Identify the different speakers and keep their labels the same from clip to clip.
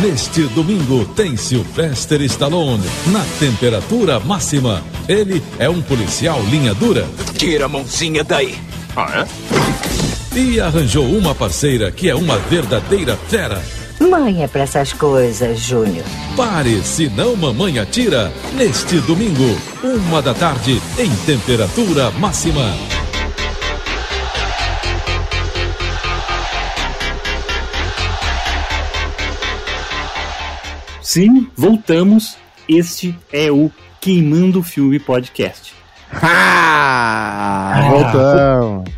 Speaker 1: Neste domingo tem Sylvester Stallone na temperatura máxima. Ele é um policial linha dura.
Speaker 2: Tira a mãozinha daí.
Speaker 1: Ah, é? E arranjou uma parceira que é uma verdadeira fera.
Speaker 3: Mãe é pra essas coisas, Júnior.
Speaker 1: Pare, senão mamãe atira. Neste domingo, uma da tarde, em temperatura máxima.
Speaker 4: Sim, voltamos. Este é o Queimando Filme Podcast.
Speaker 5: Ah, voltamos.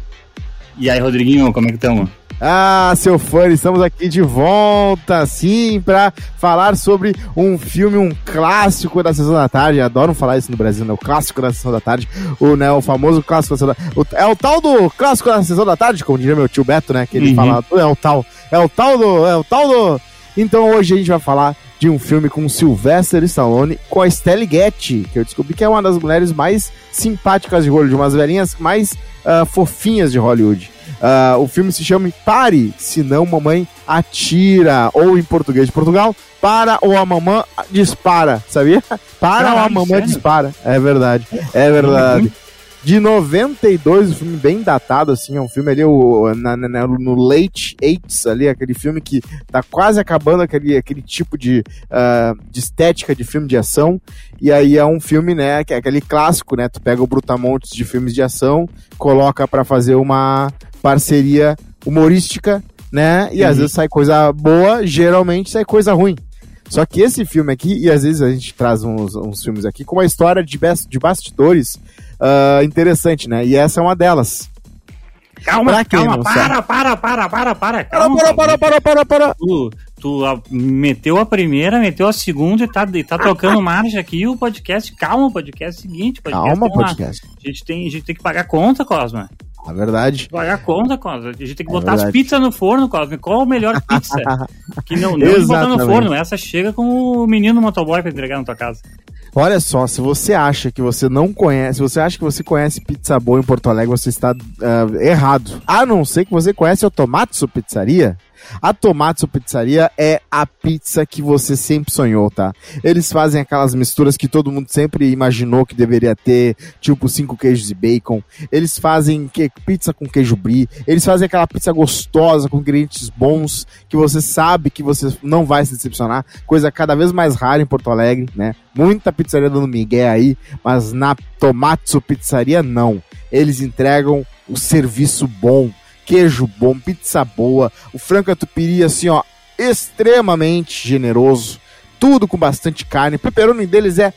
Speaker 4: E aí, Rodriguinho, como é que estamos?
Speaker 5: Ah, seu fã, estamos aqui de volta, sim, para falar sobre um filme, um clássico da Sessão da Tarde. Adoram falar isso no Brasil, né? O clássico da Sessão da Tarde. O, né, o famoso clássico da Sessão da Tarde. É o tal do clássico da Sessão da Tarde, como diria meu tio Beto, né? Que ele uhum. fala, é o tal, é o tal do, é o tal do... Então hoje a gente vai falar de um filme com Sylvester Stallone com a Estelle Getty, que eu descobri que é uma das mulheres mais simpáticas de Hollywood, umas velhinhas mais uh, fofinhas de Hollywood. Uh, o filme se chama Pare, senão mamãe atira, ou em português de Portugal, para ou a mamãe dispara, sabia? Para Caralho, ou a mamãe sério? dispara. É verdade, é verdade. De 92, um filme bem datado, assim, é um filme ali o, na, na, no late 80s, ali, aquele filme que tá quase acabando aquele, aquele tipo de, uh, de estética de filme de ação. E aí é um filme, né, que é aquele clássico, né? Tu pega o Brutamontes de filmes de ação, coloca para fazer uma parceria humorística, né? E uhum. às vezes sai coisa boa, geralmente sai coisa ruim. Só que esse filme aqui, e às vezes a gente traz uns, uns filmes aqui com uma história de, de bastidores uh, interessante, né? E essa é uma delas.
Speaker 4: Calma, calma, para, para, para, para, para, calma.
Speaker 5: Para, para, para, para, para, para.
Speaker 4: Tu, tu a, meteu a primeira, meteu a segunda e tá, e tá tocando marcha aqui o podcast. Calma, o podcast é o seguinte.
Speaker 5: Podcast calma, podcast.
Speaker 4: Uma, a, gente tem, a gente tem que pagar conta, Cosma.
Speaker 5: É verdade.
Speaker 4: Pagar conta, Cosma. A gente tem que é botar verdade. as pizzas no forno, Cosma. Qual a melhor pizza? que não, não botar no forno. Essa chega com o menino motoboy pra entregar na tua casa.
Speaker 5: Olha só, se você acha que você não conhece, se você acha que você conhece pizza boa em Porto Alegre, você está uh, errado. A não ser que você conhece o Tomatsu Pizzaria. A Tomatsu Pizzaria é a pizza que você sempre sonhou, tá? Eles fazem aquelas misturas que todo mundo sempre imaginou que deveria ter, tipo cinco queijos e bacon. Eles fazem que, pizza com queijo brie. Eles fazem aquela pizza gostosa com ingredientes bons que você sabe que você não vai se decepcionar. Coisa cada vez mais rara em Porto Alegre, né? Muita pizzaria dando migué aí, mas na Tomatsu Pizzaria não. Eles entregam o serviço bom queijo bom, pizza boa, o frango tupiri assim, ó, extremamente generoso, tudo com bastante carne. O pepperoni deles é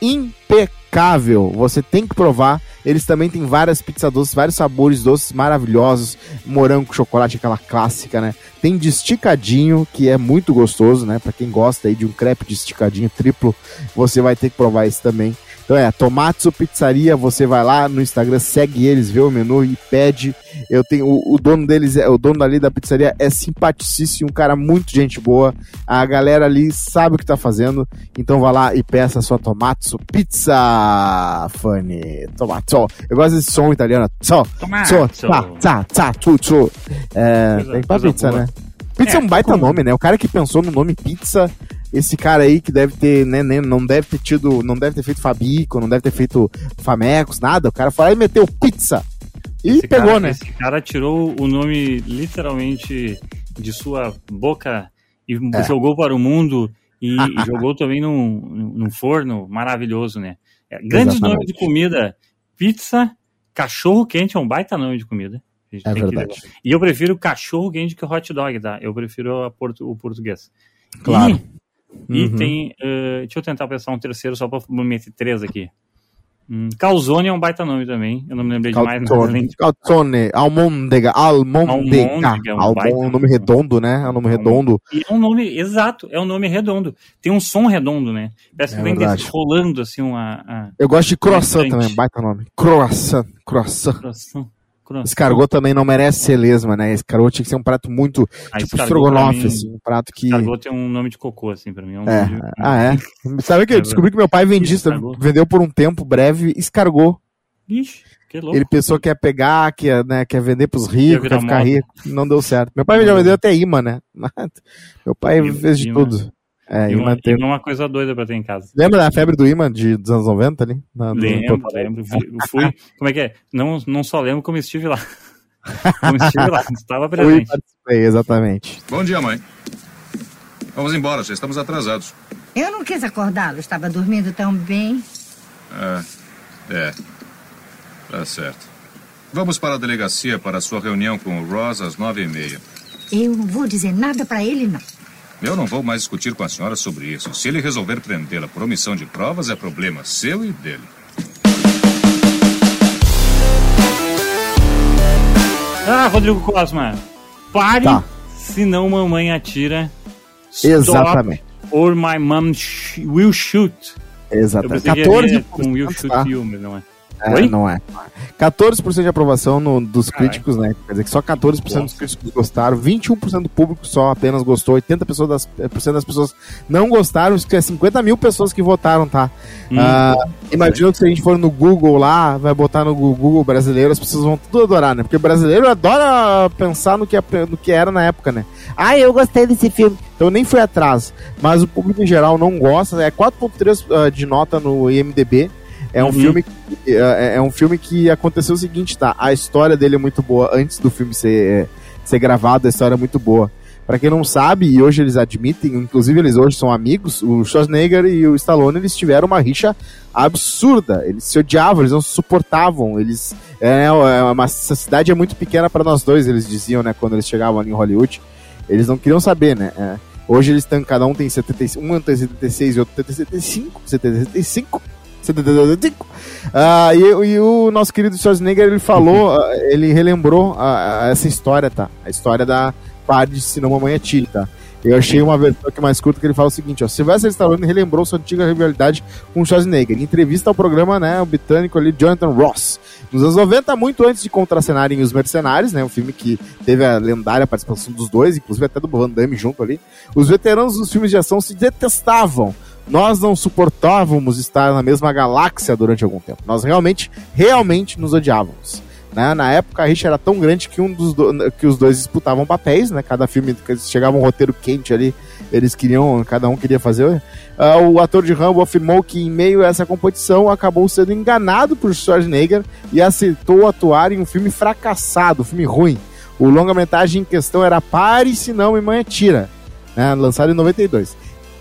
Speaker 5: impecável. Você tem que provar. Eles também têm várias pizzas doces, vários sabores doces maravilhosos. Morango com chocolate, aquela clássica, né? Tem de esticadinho, que é muito gostoso, né? Para quem gosta aí de um crepe de esticadinho triplo, você vai ter que provar esse também. Então é, Tomatsu Pizzaria, você vai lá no Instagram, segue eles, vê o menu e pede. Eu tenho o, o dono deles, é o dono ali da pizzaria é simpaticíssimo, um cara muito gente boa. A galera ali sabe o que tá fazendo, então vá lá e peça a sua Tomatsu Pizza, Fanny. Tomatsu. Eu gosto desse som italiano. Tso, tso, tsa, tsa, tsa, tsu, tsu. É, tem pra pizza, boa. né? Pizza é, é um baita como... nome, né? O cara que pensou no nome pizza esse cara aí que deve ter, né, né, não deve ter tido, não deve ter feito Fabico, não deve ter feito Famecos, nada. O cara foi lá e meteu pizza. E
Speaker 4: esse
Speaker 5: pegou,
Speaker 4: cara,
Speaker 5: né?
Speaker 4: Esse cara tirou o nome literalmente de sua boca e é. jogou para o mundo e, jogou também num, num forno maravilhoso, né? É, grandes Exatamente. nomes de comida. Pizza, cachorro quente é um baita nome de comida.
Speaker 5: É verdade.
Speaker 4: E eu prefiro cachorro quente que hot dog, tá? Eu prefiro portu, o português.
Speaker 5: Claro.
Speaker 4: E e uhum. tem. Uh, deixa eu tentar pensar um terceiro só pra meter três aqui. Hum, Calzone é um baita nome também. Eu não me lembrei
Speaker 5: Calzone,
Speaker 4: de mais nada.
Speaker 5: Calzone, Almôndega, Almôndega. É um, um nome redondo, né? É um nome redondo.
Speaker 4: E é um nome, exato, é um nome redondo. Tem um som redondo, né? Parece que é vem desse, rolando assim uma.
Speaker 5: Eu gosto de croissant também, baita nome. Croissant, croissant. croissant. Escargot também não merece ser lesma, né? Escargot tinha que ser um prato muito, ah, tipo, estrogonofe, assim, um prato que...
Speaker 4: Escargot tem um nome de cocô, assim, pra mim. É, um
Speaker 5: é. De... Ah, é? Sabe que eu descobri que meu pai vendia, vendeu por um tempo breve escargot.
Speaker 4: Ixi, Que louco.
Speaker 5: Ele pensou que ia pegar, que ia, né, que ia vender pros ricos, que ia ficar
Speaker 4: moda.
Speaker 5: rico. Não deu certo. Meu pai já vendeu
Speaker 4: deu.
Speaker 5: até imã, né? Meu pai fez de tudo. É,
Speaker 4: E
Speaker 5: imã
Speaker 4: uma,
Speaker 5: teve-
Speaker 4: uma coisa doida pra ter em casa.
Speaker 5: Lembra da febre do imã de, dos anos 90 ali? Na-
Speaker 4: Lembro,
Speaker 5: no-
Speaker 4: lembro. Fui, fui- como é que é? Não, não só lembro como estive lá. Como estive lá, estava
Speaker 5: Fui
Speaker 4: presente.
Speaker 5: participei, exatamente.
Speaker 6: Bom dia, mãe. Vamos embora, já estamos atrasados.
Speaker 7: Eu não quis acordá-lo, estava dormindo tão bem.
Speaker 6: É, é. Tá certo. Vamos para a delegacia para a sua reunião com o Ross às nove e meia.
Speaker 7: Eu não vou dizer nada para ele, não.
Speaker 6: Eu não vou mais discutir com a senhora sobre isso. Se ele resolver prendê-la por omissão de provas, é problema seu e dele.
Speaker 4: Ah, Rodrigo Cosma, pare,
Speaker 5: Tá.
Speaker 4: senão mamãe atira. Stop,
Speaker 5: Exatamente.
Speaker 4: Or my mom sh will shoot.
Speaker 5: Exatamente.
Speaker 4: pensei que ia
Speaker 5: 14
Speaker 4: vir com will shoot
Speaker 5: tá?
Speaker 4: you, mas não é.
Speaker 5: É, não é. 14% de aprovação no- dos
Speaker 4: Caralho.
Speaker 5: críticos, né? Quer dizer que só 14% dos críticos gostaram, 21% do público só apenas gostou, 80% pessoas das, eh, das pessoas não gostaram, isso que é 50 mil pessoas que votaram, tá?
Speaker 4: Hum.
Speaker 5: Ah, imagina que se a gente for no Google lá, vai botar no Google brasileiro, as pessoas vão tudo adorar, né? Porque o brasileiro adora pensar no que, é- no que era na época, né? Ah, eu gostei desse filme. Então nem fui atrás. Mas o público em geral não gosta. É 4.3 ah, de nota no IMDB. É um
Speaker 4: Uhum.
Speaker 5: filme que, é, é um filme que aconteceu o seguinte, tá? A história dele é muito boa antes do filme ser, é, ser gravado, a história é muito boa. Pra quem não sabe, e hoje eles admitem, inclusive eles hoje são amigos, o Schwarzenegger e o Stallone, eles tiveram uma rixa absurda. Eles se odiavam, eles não se suportavam. Eles é, é uma, essa cidade é muito pequena pra nós dois, eles diziam, né, quando eles chegavam ali em Hollywood. Eles não queriam saber, né? É, hoje eles têm, cada um tem 75, um tem 76 e outro tem 75, 75, 75. Ah, e, e o nosso querido Schwarzenegger, ele falou, ah, ele relembrou ah, ah, essa história, tá? A história da Pare de Se Não Mamãe Atire, tá? Eu achei uma versão aqui mais curta que ele fala o seguinte, ó. Sylvester Stallone relembrou sua antiga rivalidade com o Schwarzenegger. Em entrevista ao programa, né, o britânico ali, Jonathan Ross. Nos anos 90, muito antes de contracenarem Os Mercenários, né, um filme que teve a lendária participação dos dois, inclusive até do Van Damme junto ali, os veteranos dos filmes de ação se detestavam. Nós não suportávamos estar na mesma galáxia durante algum tempo. Nós realmente, realmente nos odiávamos. Né? Na época a rixa era tão grande que, um dos do- que os dois disputavam papéis, né? Cada filme chegava um roteiro quente ali, eles queriam, cada um queria fazer. Ah, o ator de Rambo afirmou que em meio a essa competição acabou sendo enganado por Schwarzenegger e aceitou atuar em um filme fracassado, um filme ruim. O longa-metragem em questão era Pare se não me mãe atira, né? lançado em 92.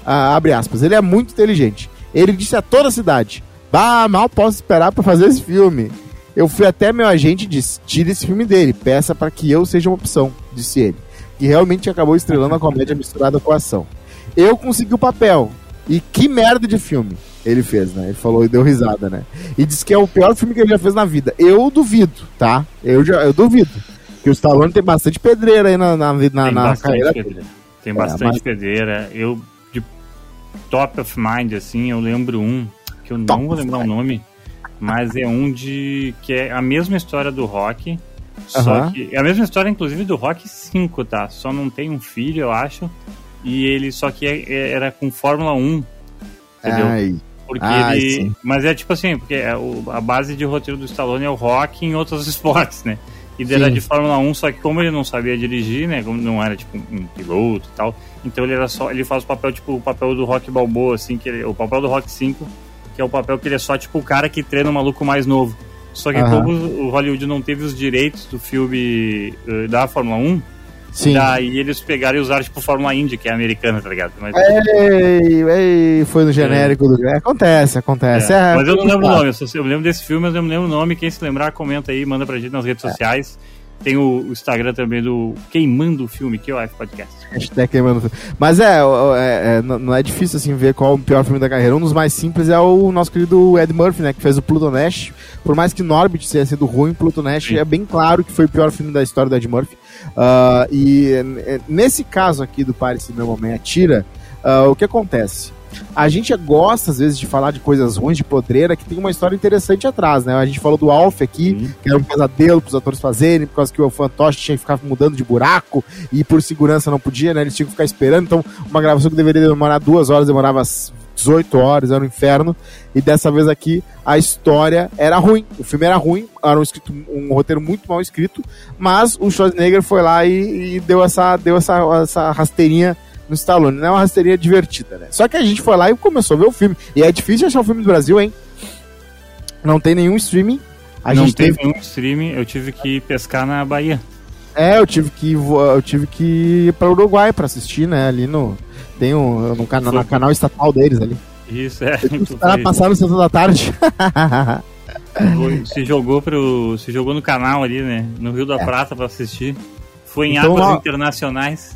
Speaker 5: Ah, abre aspas. Ele é muito inteligente. Ele disse a toda a cidade: Bah, mal posso esperar pra fazer esse filme. Eu fui até meu agente e disse: tire esse filme dele, peça para que eu seja uma opção, disse ele. Que realmente acabou estrelando a comédia misturada com a ação. Eu consegui o papel. E que merda de filme ele fez, né? Ele falou e deu risada, né? E disse que é o pior filme que ele já fez na vida. Eu duvido, tá? Eu, já, eu duvido. Que o Stallone tem bastante pedreira aí na, na, na,
Speaker 4: Tem
Speaker 5: na carreira.
Speaker 4: pedreira. Tem
Speaker 5: É,
Speaker 4: bastante
Speaker 5: mas-
Speaker 4: pedreira. Eu, top of mind, assim, eu lembro um, que eu
Speaker 5: Top
Speaker 4: não vou lembrar o nome, mas é um de. que é a mesma história do rock. Só
Speaker 5: Aham.
Speaker 4: que. É a mesma história, inclusive, do Rock 5, tá? Só não tem um filho, eu acho. E ele só que é- é- era com Fórmula 1. Entendeu?
Speaker 5: Ai,
Speaker 4: Porque
Speaker 5: Ah,
Speaker 4: ele.
Speaker 5: sim.
Speaker 4: Mas é tipo assim, porque é a base de roteiro do Stallone é o rock em outros esportes, né? E ele era
Speaker 5: Sim.
Speaker 4: de Fórmula 1, só que como ele não sabia dirigir, né? Como não era tipo um piloto e tal, então ele era só. Ele faz o papel, tipo, o papel do Rock Balboa, assim, que ele- o papel do Rock 5, que é o papel que ele é só tipo o cara que treina o maluco mais novo. Só que como o Hollywood não teve os direitos do filme eh, da Fórmula 1,
Speaker 5: sim.
Speaker 4: daí eles pegaram e usaram tipo Fórmula Indy, que é americana, tá ligado? Mas,
Speaker 5: Ei, ei, foi no genérico do. É, acontece, acontece.
Speaker 4: É,
Speaker 5: É,
Speaker 4: mas eu não lembro o nome, eu, só eu lembro desse filme, mas eu não lembro o nome. Quem se lembrar, comenta aí, manda pra gente nas redes sociais. Tem o, o Instagram também do Queimando o Filme, que é o Podcast.
Speaker 5: Hashtag queimando. Mas é, o- é, é, não é difícil assim ver qual o pior filme da carreira. Um dos mais simples é o nosso querido Ed Murphy, né? Que fez o Pluto Nash. Por mais que Norbit tenha sido ruim, Pluto Nash
Speaker 4: Sim.
Speaker 5: é bem claro que foi o pior filme da história do Ed Murphy. Ah, e é, nesse caso aqui do Pare Se Meu Mamãe Atira, ah, o que acontece? A gente gosta, às vezes, de falar de coisas ruins, de podreira, que tem uma história interessante atrás, né? A gente falou do Alf aqui, que era um pesadelo pros atores fazerem, por causa que o fantoche tinha que ficar mudando de buraco e por segurança não podia, né? Eles tinham que ficar esperando. Então, uma gravação que deveria demorar duas horas demorava s- 18 horas, era um inferno. E dessa vez aqui a história era ruim. O filme era ruim, era um, escrito, um roteiro muito mal escrito, mas o Schwarzenegger foi lá e, e deu, essa, deu essa, essa rasteirinha no Stallone. Não é uma rasteirinha divertida, né? Só que a gente foi lá e começou a ver o filme. E é difícil achar o filme do Brasil, hein? Não tem nenhum streaming. A
Speaker 4: não
Speaker 5: gente
Speaker 4: tem
Speaker 5: teve...
Speaker 4: nenhum streaming, eu tive que pescar na Bahia.
Speaker 5: É, eu tive que eu tive que ir para Uruguai para assistir, né? Ali no tem um no, cana-
Speaker 4: Foi.
Speaker 5: no canal estatal deles ali.
Speaker 4: Isso, é.
Speaker 5: Os caras passaram no centro da tarde.
Speaker 4: Se jogou pro. Se jogou no canal ali, né? No Rio da
Speaker 5: É.
Speaker 4: Prata pra assistir. Foi em
Speaker 5: Então,
Speaker 4: águas
Speaker 5: ó-
Speaker 4: internacionais.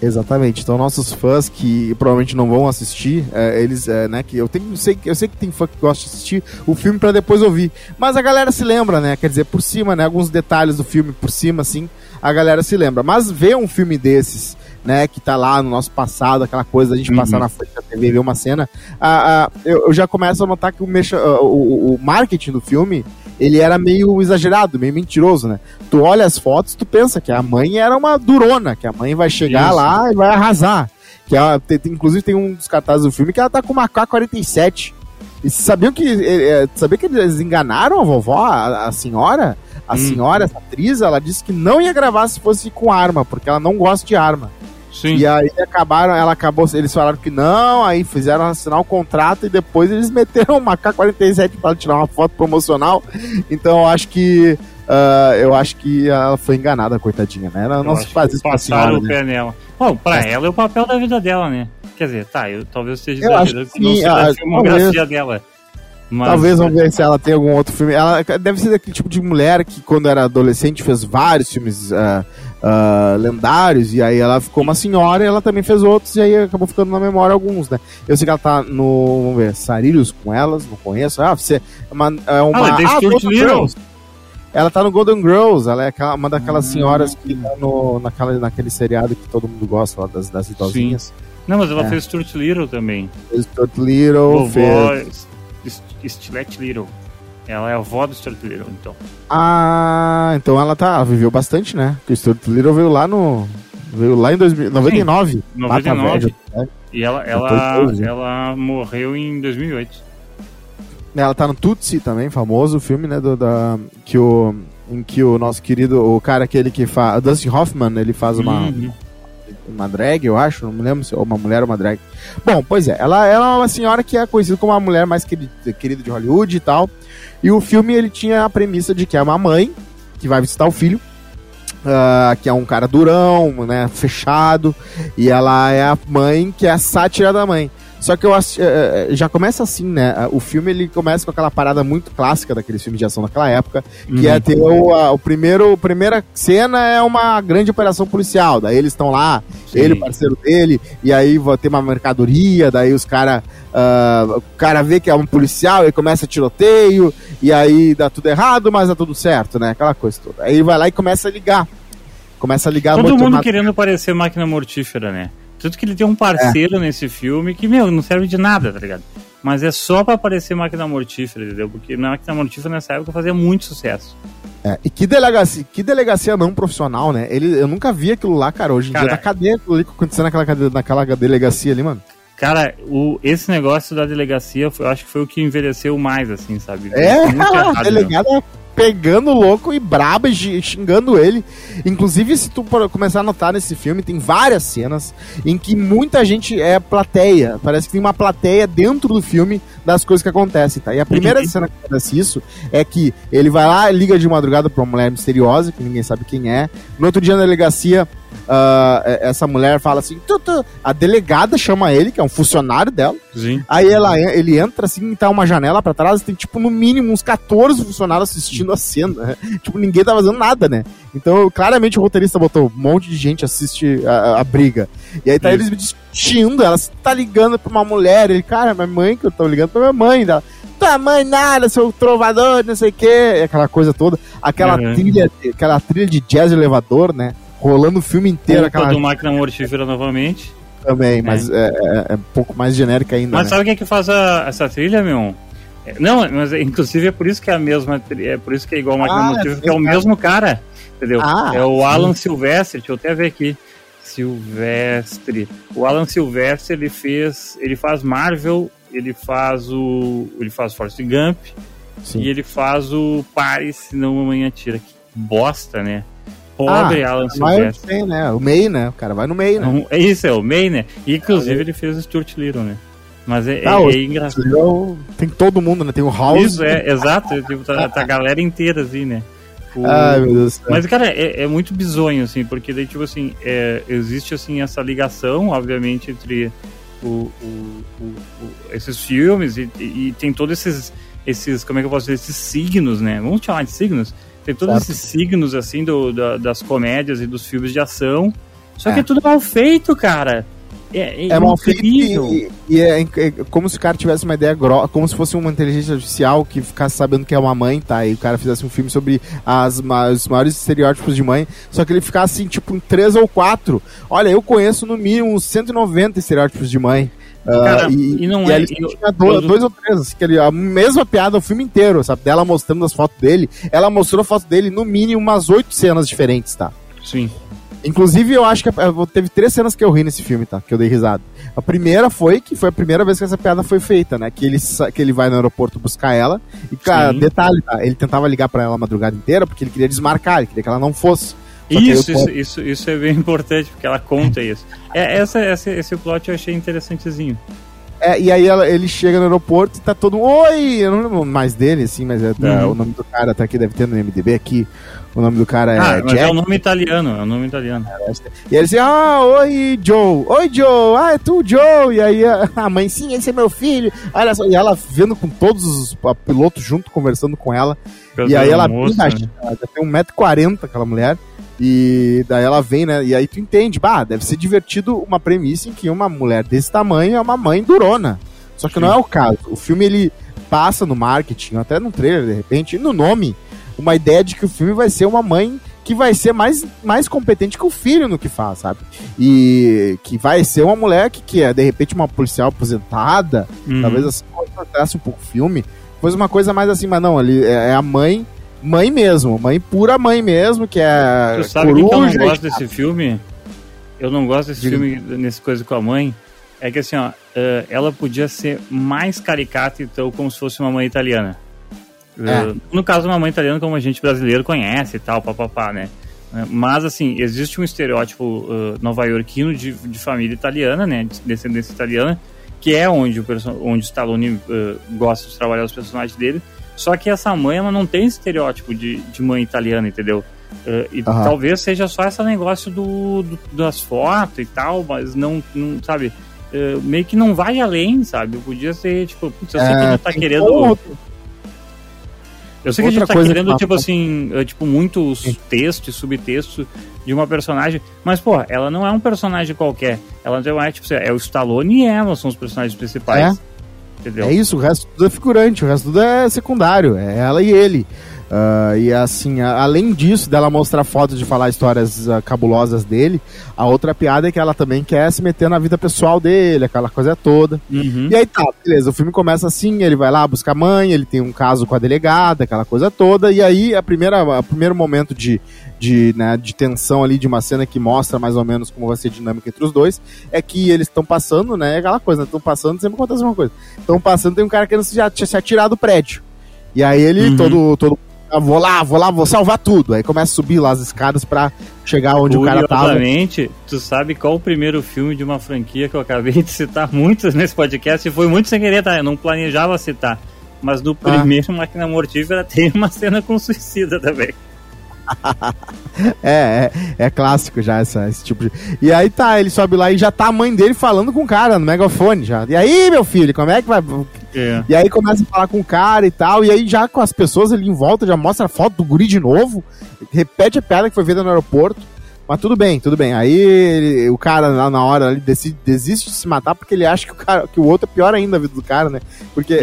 Speaker 5: Exatamente. Então nossos fãs que provavelmente não vão assistir, é, eles, é, né, que eu tenho, eu sei, eu sei que tem fã que gosta de assistir o filme para depois ouvir, mas a galera se lembra, né? Quer dizer, por cima, né, alguns detalhes do filme por cima assim, a galera se lembra. Mas ver um filme desses, né, que tá lá no nosso passado, aquela coisa da gente
Speaker 4: Uhum.
Speaker 5: passar na frente da TV e ver uma cena, a, a- eu, eu já começo a notar que o, mexa- o, o- o marketing do filme ele era meio exagerado, meio mentiroso, né? Tu olha as fotos, tu pensa que a mãe era uma durona, que a mãe vai chegar
Speaker 4: Isso.
Speaker 5: lá e vai arrasar. Que ela, tem- inclusive tem um dos cartazes do filme que ela tá com uma K-47. E sabiam que. É, sabia que eles enganaram a vovó, a, a senhora? A
Speaker 4: Hum.
Speaker 5: senhora, essa atriz, ela disse que não ia gravar se fosse com arma, porque ela não gosta de arma.
Speaker 4: Sim.
Speaker 5: E aí acabaram, ela acabou, eles falaram que não, aí fizeram assinar o contrato e depois eles meteram uma K-47 para tirar uma foto promocional. Então eu acho que ah, eu acho que ela foi enganada, coitadinha, né? Ela
Speaker 4: Eu
Speaker 5: não se faz isso pra senhora,
Speaker 4: o
Speaker 5: né?
Speaker 4: pé nela. Bom, pra ela é o papel da vida dela, né? Quer dizer, tá, eu talvez esteja
Speaker 5: Eu acho que
Speaker 4: não
Speaker 5: sim,
Speaker 4: seja
Speaker 5: ah,
Speaker 4: a filmografia dela. Mas,
Speaker 5: Talvez vamos ver se ela tem algum outro filme. Ela deve ser daquele tipo de mulher que, quando era adolescente, fez vários filmes ah, ah, lendários. E aí ela ficou uma senhora e ela também fez outros. E aí acabou ficando na memória alguns, né? Eu sei que ela tá no. Vamos ver, Sarilhos com elas, não conheço. Ah, você. É uma. É uma
Speaker 4: Ah, Stuart
Speaker 5: Golden. Girls. Ela tá no Golden Girls, ela é uma daquelas
Speaker 4: Ah.
Speaker 5: senhoras que tá no, naquela, naquele seriado que todo mundo gosta lá, das, das idosinhas.
Speaker 4: Não, mas ela
Speaker 5: É.
Speaker 4: fez Stuart Little também.
Speaker 5: Fez Stuart Little, fez.
Speaker 4: Vovó St- Stilett Little. Ela é a avó do Stuart Little, então.
Speaker 5: Ah, então ela tá, ela viveu bastante, né? Porque o Stuart Little veio lá no veio lá em 2000, 99. Lá tá
Speaker 4: 99.
Speaker 5: velho, né?
Speaker 4: E ela, ela,
Speaker 5: idoso.
Speaker 4: ela morreu em 2008.
Speaker 5: Ela tá no Tutsi também, famoso filme, né, do, da que o em que o nosso querido, o cara aquele que faz, Dustin Hoffman, ele faz uma
Speaker 4: Uhum.
Speaker 5: Uma drag, eu acho, não me lembro se é uma mulher ou uma drag. Bom, pois é, ela, ela é uma senhora que é conhecida como a mulher mais querida, querida de Hollywood e tal. E o filme ele tinha a premissa de que é uma mãe que vai visitar o filho, ah, que é um cara durão, né, fechado, e ela é a mãe que é a sátira da mãe. Só que eu acho, eh, eh, já começa assim, né? O filme ele começa com aquela parada muito clássica daqueles filmes de ação daquela época, que
Speaker 4: Uhum.
Speaker 5: é ter o, a, o primeiro, a primeira cena é uma grande operação policial, daí eles estão lá,
Speaker 4: Sim.
Speaker 5: ele, o parceiro dele, e aí vai ter uma mercadoria, daí os cara, ah, o cara vê que é um policial, e começa tiroteio, e aí dá tudo errado, mas dá tudo certo, né? Aquela coisa toda. Aí vai lá e começa a ligar. Começa a ligar
Speaker 4: Todo mundo querendo parecer máquina mortífera, né? Tanto que ele tem um
Speaker 5: É.
Speaker 4: parceiro nesse filme que, meu, não serve de nada, tá ligado? Mas é só pra parecer máquina mortífera, entendeu? Porque máquina mortífera nessa época fazia muito sucesso.
Speaker 5: É, e que delegacia, que delegacia não profissional, né? Ele, eu nunca vi aquilo lá, cara. Hoje em
Speaker 4: Cara,
Speaker 5: dia da cadeia, aquilo ali que aconteceu naquela, cade- naquela delegacia ali, mano.
Speaker 4: Cara, o, esse negócio da delegacia, eu acho que foi o que envelheceu mais, assim, sabe?
Speaker 5: É,
Speaker 4: Foi muito
Speaker 5: pegando o louco e braba e xi- xingando ele. Inclusive, se tu começar a notar nesse filme, tem várias cenas em que muita gente é plateia. Parece que tem uma plateia dentro do filme das coisas que acontecem, tá? E a primeira cena que acontece isso é que ele vai lá, liga de madrugada pra uma mulher misteriosa, que ninguém sabe quem é. No outro dia na delegacia, ah, essa mulher fala assim, tu, tu. a delegada chama ele, que é um funcionário dela.
Speaker 4: Sim.
Speaker 5: Aí ela, ele entra assim, tá uma janela pra trás, tem tipo no mínimo uns 14 funcionários assistindo a cena. né? Tipo, ninguém tá fazendo nada, né? Então, claramente o roteirista botou um monte de gente assiste a, a- briga. E aí tá
Speaker 4: Isso.
Speaker 5: eles discutindo, ela tá ligando pra uma mulher, ele, cara, minha mãe que eu tô ligando pra minha mãe. Ela, tua mãe nada, seu trovador, não sei o quê, aquela coisa toda. Aquela
Speaker 4: Uhum.
Speaker 5: trilha, aquela trilha de jazz elevador, né? Rolando o filme inteiro,
Speaker 4: Culpa
Speaker 5: aquela
Speaker 4: do máquina mortífera novamente.
Speaker 5: também, mas é, é- é um pouco mais genérica ainda.
Speaker 4: Mas
Speaker 5: né?
Speaker 4: sabe quem é que faz a- essa trilha, meu? É, Não, mas é- inclusive é por isso que é a mesma, é por isso que é igual a máquina
Speaker 5: Ah,
Speaker 4: mortífera,
Speaker 5: é
Speaker 4: porque é o
Speaker 5: verdade.
Speaker 4: mesmo cara, entendeu?
Speaker 5: Ah,
Speaker 4: é o
Speaker 5: sim.
Speaker 4: Alan Silvestre, deixa eu até ver aqui. Silvestre. O Alan Silvestre, ele fez, ele faz Marvel ele faz o. Ele faz Forrest Gump
Speaker 5: Sim.
Speaker 4: e ele faz o Pare se não mamãe atira. Que bosta, né? Pobre
Speaker 5: Ah,
Speaker 4: Alan Silvestre.
Speaker 5: tem, né? O MEI, né? O cara vai no MEI, né?
Speaker 4: É isso, é o May, né? E inclusive ele fez o Stuart Little, né? Mas é, é-
Speaker 5: Ah, o-
Speaker 4: é engraçado.
Speaker 5: Tem todo mundo, né? Tem o House.
Speaker 4: Isso, é, exato. é, Tipo, tá, tá a galera inteira assim, né? O-
Speaker 5: Ai, meu Deus do céu.
Speaker 4: Mas, cara, é, é muito bizonho, assim, porque daí, tipo assim, é, existe, assim, essa ligação, obviamente, entre o, o- o- esses filmes e, e- e tem todos esses, esses, como é que eu posso dizer, esses signos, né? Vamos chamar de signos? Tem todos esses signos, assim, do, da- das comédias e dos filmes de ação, só
Speaker 5: É.
Speaker 4: que é tudo mal feito, cara. É,
Speaker 5: É mal feito e, e é, é como se o cara tivesse uma ideia grossa, como se fosse uma inteligência artificial que ficasse sabendo que é uma mãe, tá? E o cara fizesse um filme sobre as, os maiores estereótipos de mãe, só que ele ficasse assim, tipo, em três ou quatro. Olha, eu conheço no mínimo uns 190 estereótipos de mãe. Ah,
Speaker 4: Cara, e não é-
Speaker 5: ali
Speaker 4: e-
Speaker 5: tinha dois,
Speaker 4: quando-
Speaker 5: dois ou três, assim, que ele, a mesma piada o filme inteiro, sabe? Dela mostrando as fotos dele. Ela mostrou a foto dele no mínimo umas oito cenas diferentes, tá?
Speaker 4: Sim.
Speaker 5: Inclusive, eu acho que eh, teve três cenas que eu ri nesse filme, tá? Que eu dei risada. A primeira foi que foi a primeira vez que essa piada foi feita, né? Que ele, que ele vai no aeroporto buscar ela. E, cara,
Speaker 4: Sim.
Speaker 5: detalhe, tá? Ele tentava ligar pra ela a madrugada inteira porque ele queria desmarcar, ele queria que ela não fosse.
Speaker 4: Isso, isso, isso, isso é bem importante, porque ela conta isso. É, essa, essa, esse plot eu achei interessantezinho.
Speaker 5: É, e aí ela- ele chega no aeroporto e tá todo. Oi! Eu não lembro mais dele, assim, mas é, tá-
Speaker 4: Uhum.
Speaker 5: o nome do cara tá aqui, deve ter no MDB aqui. O nome do cara é
Speaker 4: ah, mas
Speaker 5: Jack.
Speaker 4: é o nome italiano, é o nome italiano.
Speaker 5: E ele assim, ah, oi, Joe. Oi, Joe. Ah, é tu, Joe. E aí a, a mãe, sim, esse é meu filho. Olha só. E ela vendo com todos os pilotos junto, conversando com ela. e aí ela
Speaker 4: Moça,
Speaker 5: ela já tem 1,40m aquela mulher. E daí ela vem, né? E aí tu entende, bah, deve ser divertido uma premissa em que uma mulher desse tamanho é uma mãe durona. Só que
Speaker 4: Sim.
Speaker 5: não é o caso. O filme ele passa no marketing, até no trailer, de repente, e no nome, uma ideia de que o filme vai ser uma mãe que vai ser mais, mais competente que o filho no que faz, sabe? E que vai ser uma mulher que, que é, de repente, uma policial aposentada,
Speaker 4: Uhum.
Speaker 5: talvez assim, contratasse um pouco o filme, fosse uma coisa mais assim, mas não, ali é, é a mãe, mãe mesmo, mãe pura mãe mesmo, que é
Speaker 4: Tu sabe o que eu não
Speaker 5: coruja
Speaker 4: gosto desse filme? Eu não gosto desse
Speaker 5: Diga.
Speaker 4: filme, nesse coisa com a mãe. É que assim, ó, eh, ela podia ser mais caricata, então, como se fosse uma mãe italiana.
Speaker 5: É.
Speaker 4: Eh, No caso, uma mãe italiana como a gente brasileiro conhece e tal, papapá, né? Eh, Mas, assim, existe um estereótipo eh, nova-iorquino de, de família italiana, né? De descendência italiana, que é onde o, onde o Stallone eh, gosta de trabalhar os personagens dele. Só que essa mãe, ela não tem estereótipo de, de mãe italiana, entendeu? Eh, e
Speaker 5: Aham.
Speaker 4: talvez seja só esse negócio do, do- das fotos e tal, mas não, não sabe, eh, meio que não vai além, sabe? Podia ser, tipo, putz, eu sei que
Speaker 5: É,
Speaker 4: gente tá
Speaker 5: tem
Speaker 4: querendo. Eu sei que a gente
Speaker 5: outra
Speaker 4: tá
Speaker 5: que
Speaker 4: querendo,
Speaker 5: passa-
Speaker 4: tipo assim, eh, tipo, muitos textos e subtextos de uma personagem, mas, pô, ela não é um personagem qualquer. Ela não é, tipo, assim, é o Stallone e ela são os personagens principais. Entendeu?
Speaker 5: É isso, o resto tudo é figurante, o resto tudo é secundário, é ela e ele. Ah, e assim, a- além disso, dela mostrar fotos de falar histórias ah, cabulosas dele, a outra piada é que ela também quer se meter na vida pessoal dele, aquela coisa toda.
Speaker 4: Uhum.
Speaker 5: E aí tá, beleza, o filme começa assim, ele vai lá buscar a mãe, ele tem um caso com a delegada, aquela coisa toda, e aí a primeira, o primeiro momento de, de, né, de tensão ali, de uma cena que mostra mais ou menos como vai ser a dinâmica entre os dois, é que eles estão passando, né, é aquela coisa, estão passando, sempre acontece uma coisa, estão passando, tem um cara querendo se, se atirar do prédio, e aí ele,
Speaker 4: Uhum.
Speaker 5: todo, todo, ah, vou lá, vou lá, vou salvar tudo, aí começa a subir lá as escadas pra chegar onde o cara tava.
Speaker 4: Tu sabe qual o primeiro filme de uma franquia que eu acabei de citar muitos nesse podcast e foi muito sem querer, tá? Eu não planejava citar. Mas no
Speaker 5: Ah.
Speaker 4: primeiro Máquina Mortífera tem uma cena com suicida também.
Speaker 5: É, é, é clássico já essa, esse tipo de. E aí tá, ele sobe lá e já tá a mãe dele falando com o cara no megafone já. E aí, meu filho, como é que vai.
Speaker 4: É.
Speaker 5: E aí começa a falar com o cara e tal. E aí já com as pessoas ali em volta, já mostra a foto do guri de novo. Repete a piada que foi feita no aeroporto. Mas tudo bem, tudo bem. Aí ele- o cara lá na hora ele decide, desiste de se matar porque ele acha que o, cara, que o outro é pior ainda a vida do cara, né? Porque.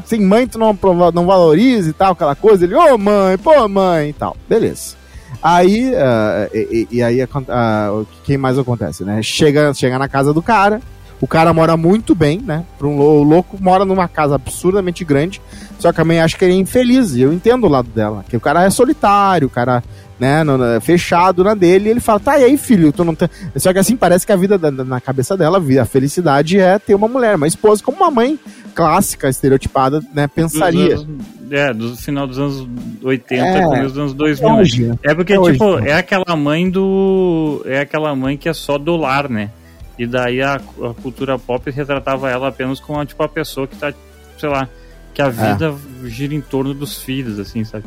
Speaker 5: Tu tem mãe, tu não, não valoriza e tal, aquela coisa. Ele, ô mãe, pô mãe e tal. Beleza. Aí, ah, e, e- aí acon- ah, quem mais acontece, né? Chega, chega na casa do cara, O cara mora muito bem, né? Um o louco mora numa casa absurdamente grande, só que a mãe acha que ele é infeliz, e eu entendo o lado dela, que o cara é solitário, o cara, né, no- no- fechado na dele, e ele fala, tá, e aí, filho, tu não tem... Só que assim, parece que a vida da- na cabeça dela, a felicidade é ter uma mulher, uma esposa, como uma mãe clássica, estereotipada, né, pensaria.
Speaker 4: Dos anos- é, do final dos anos 80,
Speaker 5: É.
Speaker 4: começo dos anos 2000. né?
Speaker 5: Hoje?
Speaker 4: É porque,
Speaker 5: É hoje,
Speaker 4: tipo,
Speaker 5: né?
Speaker 4: é aquela mãe do. É aquela mãe que é só do lar, né? E daí a, a cultura pop retratava ela apenas como tipo, a pessoa que tá, sei lá, que a vida gira em torno dos filhos, assim, sabe?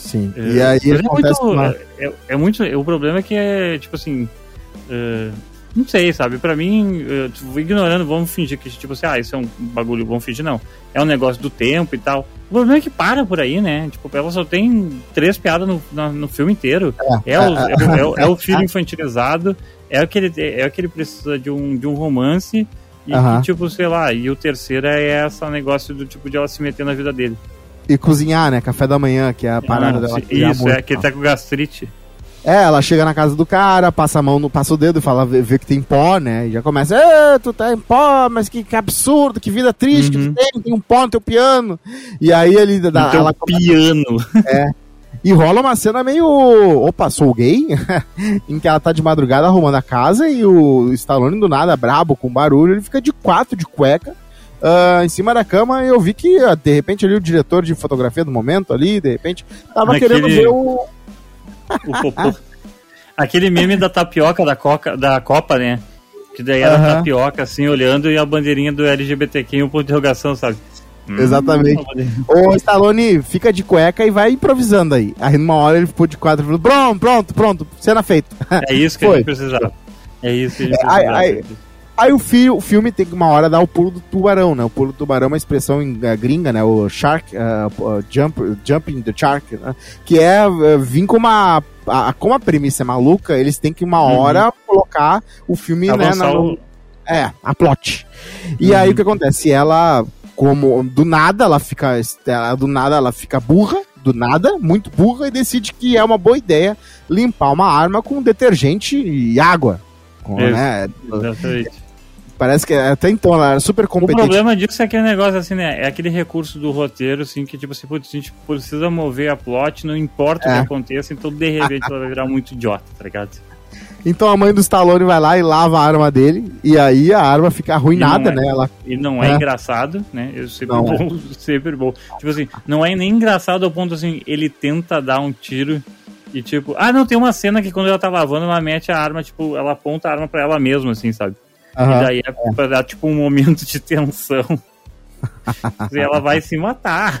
Speaker 5: Sim.
Speaker 4: É,
Speaker 5: e aí
Speaker 4: mas é
Speaker 5: acontece
Speaker 4: muito,
Speaker 5: uma...
Speaker 4: é, é- é muito. O problema é que é, tipo assim. é, não sei, sabe? Pra mim, eu tô ignorando, vamos fingir que, tipo assim, ah, isso é um bagulho, vamos fingir, não. É um negócio do tempo e tal. O problema é que para por aí, né? Tipo, ela só tem três piadas no, na- no filme inteiro. É, o, é, o- é o- é o filho infantilizado, é o que ele, é o que ele precisa de um, de um romance. E que, tipo, sei lá, e o terceiro é esse negócio do tipo de ela se meter na vida dele.
Speaker 5: E cozinhar, né? Café da manhã, que é a parada
Speaker 4: Ah,
Speaker 5: dela.
Speaker 4: Isso, é que ele tá com gastrite.
Speaker 5: É, ela chega na casa do cara, passa a mão, no, passa o dedo e fala, vê, vê que tem pó, né? E já começa, "Ê, tu tá em pó, mas que, que absurdo, que vida triste
Speaker 4: Uhum.
Speaker 5: que tu tem, tem um pó no teu piano. E aí ele dá,
Speaker 4: Então,
Speaker 5: ela começa-
Speaker 4: piano.
Speaker 5: e rola uma cena meio, opa, sou gay, em que ela tá de madrugada arrumando a casa e o Stallone do nada, brabo, com barulho, ele fica de quatro, de cueca, ah, em cima da cama e eu vi que, ah, de repente, ali o diretor de fotografia do momento ali, de repente, tava
Speaker 4: Naquele-
Speaker 5: querendo ver o...
Speaker 4: O popô. Aquele meme da tapioca da, Coca, da Copa, né? Que daí era
Speaker 5: Aham.
Speaker 4: tapioca, assim, olhando e a bandeirinha do LGBTQ em um ponto de interrogação, sabe? Hum,
Speaker 5: Exatamente. O Stallone fica de cueca e vai improvisando aí. Aí numa hora ele ficou de quadro e falou: pronto, pronto, pronto, cena feita.
Speaker 4: É isso que a gente precisava. É isso que a gente
Speaker 5: É, ai,
Speaker 4: precisava.
Speaker 5: Aí o, fi o filme tem que uma hora dar o pulo do tubarão, né? O pulo do tubarão é uma expressão eh, gringa, né? O shark, uh, jump, jumping the shark, né? Que é eh, vir com uma. A, como a premissa é maluca, eles têm que uma hora colocar o filme, né?
Speaker 4: Avançar
Speaker 5: na-
Speaker 4: o-
Speaker 5: É, a plot. E aí o que acontece? Ela, como do nada, ela fica. ela- do nada ela fica burra, do nada, muito burra, e decide que é uma boa ideia limpar uma arma com detergente e água. Com,
Speaker 4: Isso.
Speaker 5: né,
Speaker 4: Exatamente.
Speaker 5: Parece que até então ela era super
Speaker 4: O
Speaker 5: competente.
Speaker 4: problema disso é aquele negócio assim, né? É aquele recurso do roteiro, assim, que tipo assim, putz, a gente precisa mover a plot, não importa o
Speaker 5: É.
Speaker 4: que aconteça, então de repente ela vai virar muito idiota, tá ligado?
Speaker 5: Então a mãe do Stallone vai lá e lava a arma dele, e aí a arma fica arruinada,
Speaker 4: não é.
Speaker 5: né? Ela,
Speaker 4: E não é,
Speaker 5: É.
Speaker 4: engraçado, né? Eu sempre
Speaker 5: Não
Speaker 4: bom, sempre bom. Tipo assim, não é nem engraçado ao ponto assim, ele tenta dar um tiro e tipo, ah, não, tem uma cena que quando ela tá lavando, ela mete a arma, tipo, ela aponta a arma pra ela mesma, assim, sabe?
Speaker 5: Aham.
Speaker 4: E daí é pra dar, tipo, um momento de tensão. e ela vai se matar.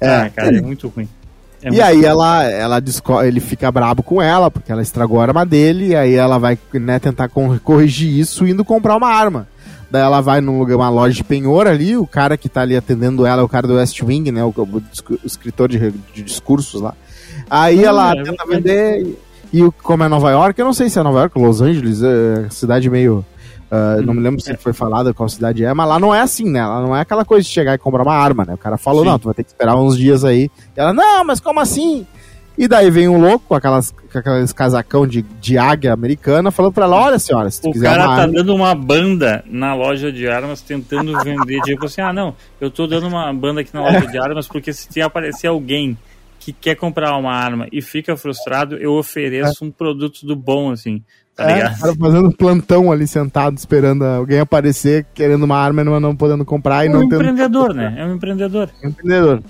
Speaker 5: É.
Speaker 4: Ah, cara, é muito ruim. É
Speaker 5: E
Speaker 4: muito
Speaker 5: aí ela, ela ele fica brabo com ela, porque ela estragou a arma dele, e aí ela vai né, tentar corrigir isso indo comprar uma arma. Daí ela vai num lugar, uma loja de penhor ali, o cara que tá ali atendendo ela é o cara do West Wing, né? O, o o escritor de, de discursos lá. Aí
Speaker 4: Ah,
Speaker 5: ela
Speaker 4: é
Speaker 5: tenta
Speaker 4: verdade.
Speaker 5: vender. E o- como é Nova York, eu não sei se é Nova York, Los Angeles, é cidade meio. ah, não me lembro se foi falado qual cidade é, mas lá não é assim, né? Lá não é aquela coisa de chegar e comprar uma arma, né? O cara falou,
Speaker 4: Sim.
Speaker 5: não, tu vai ter que esperar uns dias aí. E ela, não, mas como assim? E daí vem um louco com, aquelas, com aqueles casacão de, de águia americana falando pra ela, olha senhora, se tu
Speaker 4: O
Speaker 5: quiser
Speaker 4: cara
Speaker 5: uma
Speaker 4: tá
Speaker 5: arma...
Speaker 4: dando uma banda na loja de armas tentando vender. Tipo assim, ah, não, eu tô dando uma banda aqui na loja de armas porque se aparecer alguém que quer comprar uma arma e fica frustrado, eu ofereço um produto do bom, assim, tá
Speaker 5: É, o
Speaker 4: ligado?
Speaker 5: cara fazendo plantão ali sentado, esperando alguém aparecer, querendo uma arma e não, podendo comprar e
Speaker 4: É um
Speaker 5: não tendo
Speaker 4: empreendedor, né? É um empreendedor.
Speaker 5: empreendedor.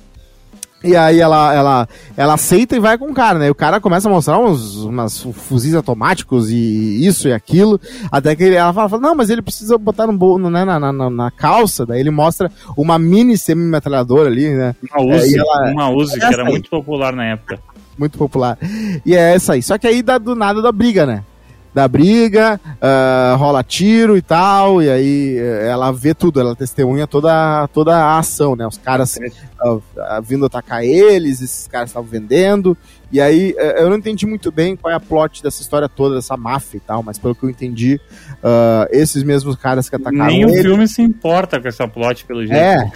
Speaker 5: E aí ela, ela, ela aceita e vai com o cara, né? E o cara começa a mostrar uns umas fuzis automáticos e isso e aquilo. Até que ela fala, fala, não, mas ele precisa botar no, bol- né, na, na, na, na calça. Daí ele mostra uma mini semi-metralhadora ali, né?
Speaker 4: Uma
Speaker 5: É,
Speaker 4: Uzi,
Speaker 5: e ela-
Speaker 4: uma Uzi que
Speaker 5: essa
Speaker 4: era
Speaker 5: aí.
Speaker 4: muito popular na época.
Speaker 5: Muito popular. E é essa aí. Só que aí dá do nada da briga, né? Da briga, ah, rola tiro e tal, e aí eh, ela vê tudo, ela testemunha toda, toda a ação, né? Os caras ah, ah, vindo atacar eles, esses caras estavam vendendo, e aí eh, eu não entendi muito bem qual é a plot dessa história toda, dessa máfia e tal, mas pelo que eu entendi, esses mesmos caras que atacaram
Speaker 4: Nem o
Speaker 5: ele,
Speaker 4: filme se importa com essa plot, pelo jeito.
Speaker 5: é.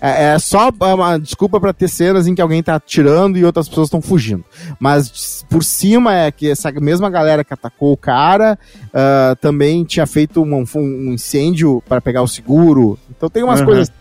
Speaker 5: É, é só uma desculpa pra ter cenas em que alguém tá atirando e outras pessoas estão fugindo. Mas por cima é que essa mesma galera que atacou o cara uh, também tinha feito um, um incêndio para pegar o seguro. Então tem umas uhum. coisas.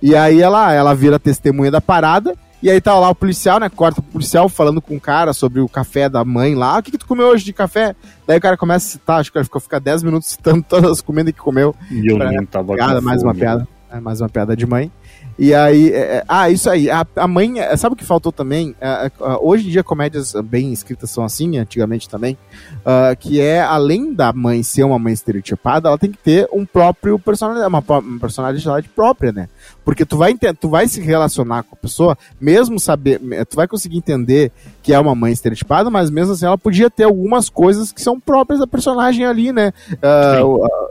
Speaker 5: E aí ela, ela vira testemunha da parada. E aí tá lá o policial, né? Corta o policial falando com o cara sobre o café da mãe lá. O que, que tu comeu hoje de café? Daí o cara começa a citar, acho que ele ficou ficar 10 minutos citando todas as comidas que comeu.
Speaker 4: E eu pra, nem tava
Speaker 5: piada, mais uma piada. É, mais uma piada de mãe. E aí, é, é, ah, isso aí, a, a mãe, é, sabe o que faltou também? É, é, hoje em dia comédias bem escritas são assim, antigamente também, uh, que é, além da mãe ser uma mãe estereotipada, ela tem que ter um próprio personalidade, uma, uma personalidade própria, né? Porque tu vai, tu vai se relacionar com a pessoa, mesmo saber, tu vai conseguir entender que é uma mãe estereotipada, mas mesmo assim ela podia ter algumas coisas que são próprias da personagem ali, né? Uh, ah,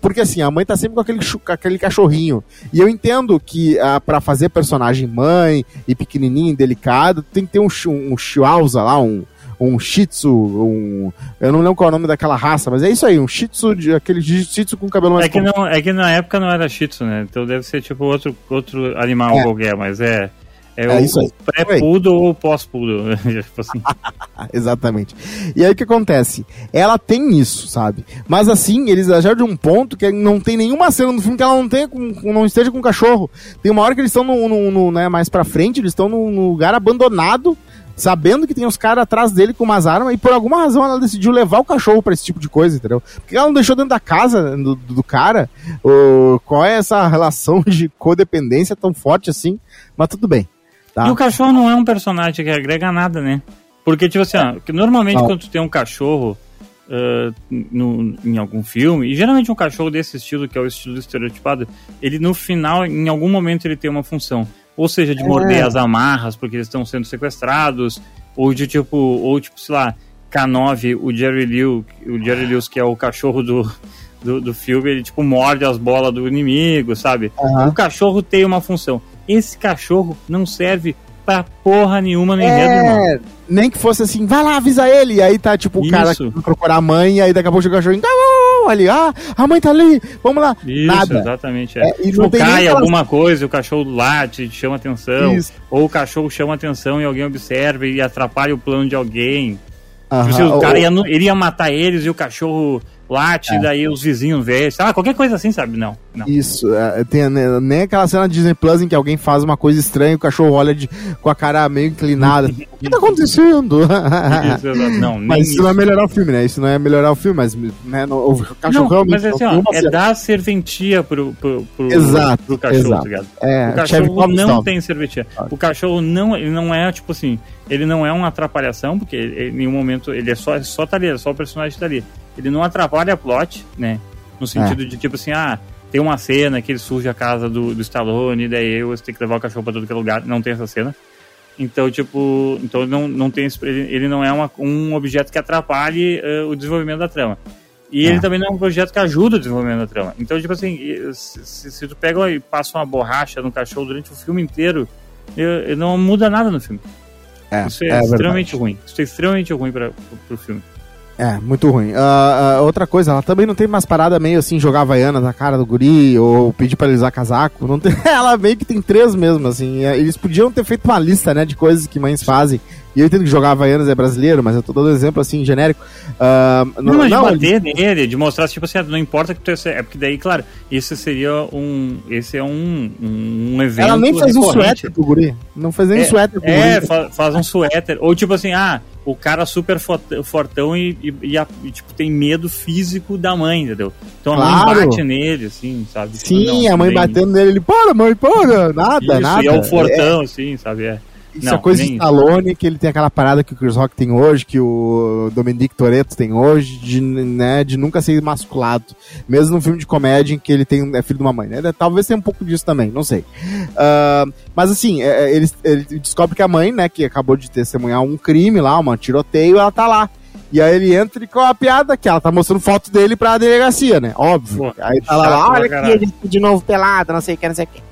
Speaker 5: porque assim, a mãe tá sempre com aquele, com aquele cachorrinho. E eu entendo que uh, para fazer personagem mãe e pequenininho, delicado, tem que ter um, um, um chihuahua lá, um, um shih tzu, um... Eu não lembro qual é o nome daquela raça, mas é isso aí, um shih tzu, de, aquele shih tzu com cabelo mais
Speaker 4: é que, não, é que na época não era shih tzu, né? Então deve ser tipo outro, outro animal é. qualquer, mas é... É, é o, pré-poodle ou pós-poodle. tipo assim.
Speaker 5: Exatamente. E aí o que acontece? Ela tem isso, sabe? Mas assim, eles exageram de um ponto que não tem nenhuma cena no filme que ela não tenha com, não esteja com o cachorro. Tem uma hora que eles estão no, no, no, né, mais pra frente, eles estão num lugar abandonado, sabendo que tem os caras atrás dele com umas armas, e por alguma razão ela decidiu levar o cachorro para esse tipo de coisa, entendeu? Porque ela não deixou dentro da casa do, do cara. O, qual é essa relação de codependência tão forte assim? Mas tudo bem.
Speaker 4: Tá. E o cachorro não é um personagem que agrega nada, né? Porque, tipo assim, ó, normalmente não. quando tu tem um cachorro uh, no, em algum filme, e geralmente um cachorro desse estilo, que é o estilo estereotipado, ele no final, em algum momento, ele tem uma função. Ou seja, de é. morder as amarras porque eles estão sendo sequestrados, ou de tipo, ou tipo, sei lá, K9, o Jerry Lewis, o Jerry Lewis, que é o cachorro do, do, do filme, ele tipo morde as bolas do inimigo, sabe? Uhum. O cachorro tem uma função. Esse cachorro não serve pra porra nenhuma nem é,
Speaker 5: Nem que fosse assim, vai lá, avisa ele. E aí tá tipo o cara procurar a mãe, e aí daqui a pouco o cachorro ali, ah, a mãe tá ali, vamos lá.
Speaker 4: Isso, Nada. exatamente. É. É, e tipo, cai alguma coisa, o cachorro late, chama atenção. Isso. Ou o cachorro chama atenção e alguém observa e atrapalha o plano de alguém. Tipo, se o cara ia, ele ia matar eles e o cachorro late, é. daí os vizinhos vê, ah, qualquer coisa assim, sabe? Não. não.
Speaker 5: Isso, é, tem né, nem aquela cena de Disney Plus em que alguém faz uma coisa estranha e o cachorro olha de, com a cara meio inclinada. o que tá acontecendo? Isso, não, mas isso, isso, não é melhorar o filme, né? Isso não é melhorar o filme, mas né, no, o
Speaker 4: cachorro não, realmente. Mas assim, ó, é dar serventia pro, pro, pro,
Speaker 5: exato,
Speaker 4: pro cachorro,
Speaker 5: exato. tá?
Speaker 4: É, o cachorro não tem serventia. O cachorro não, ele não é, tipo assim, ele não é uma atrapalhação, porque ele, em nenhum momento ele é só, só tá ali, é só o personagem tá ali ele não atrapalha a plot, né? No sentido é. de tipo assim, ah, tem uma cena que ele surge a casa do, do Stallone, e daí eu tenho que levar o cachorro pra todo que é lugar. Não tem essa cena. Então, tipo, então não, não tem ele não é uma, um objeto que atrapalhe uh, o desenvolvimento da trama. E é. ele também não é um projeto que ajuda o desenvolvimento da trama. Então, tipo assim, se, se tu pega e passa uma borracha no cachorro durante o filme inteiro, eu, eu não muda nada no filme. É, Isso é, é extremamente verdade. ruim. Isso é extremamente ruim para o filme.
Speaker 5: É, muito ruim. Uh, uh, outra coisa, ela também não tem mais parada meio assim, jogar Havaiana na cara do guri, ou pedir pra ele usar casaco. Não tem, ela meio que tem três mesmo, assim. É, eles podiam ter feito uma lista, né, de coisas que mães fazem. E eu entendo que jogar Havaianas é brasileiro, mas eu tô dando exemplo assim, genérico.
Speaker 4: Uh, não, não, de bater ele... nele, de mostrar, tipo assim, não importa que tu é. porque daí, claro, isso seria um. Esse é um, um evento.
Speaker 5: Ela nem faz um suéter pro guri. Não faz nem
Speaker 4: é,
Speaker 5: um suéter
Speaker 4: pro é, guri. É, faz um suéter. Ou tipo assim, ah, o cara super fortão e, e, e, tipo, tem medo físico da mãe, entendeu? Então claro. a mãe bate nele, assim, sabe?
Speaker 5: Sim, não, a mãe batendo nele, ele, para, mãe, para, nada, Isso, nada. E
Speaker 4: é o fortão, é. assim, sabe? É.
Speaker 5: Isso não, é coisa de Stallone, que ele tem aquela parada que o Chris Rock tem hoje, que o Dominic Toretto tem hoje, de, né, de nunca ser masculado. Mesmo no filme de comédia em que ele tem, é filho de uma mãe, né? Talvez tenha um pouco disso também, não sei. Uh, mas assim, é, é, ele, ele descobre que a mãe, né, que acabou de testemunhar um crime lá, um tiroteio, ela tá lá. E aí ele entra e com a piada que ela tá mostrando foto dele pra delegacia, né? Óbvio. Pô, aí tá lá, olha aqui, ele de novo pelado, não sei o que, não sei o que.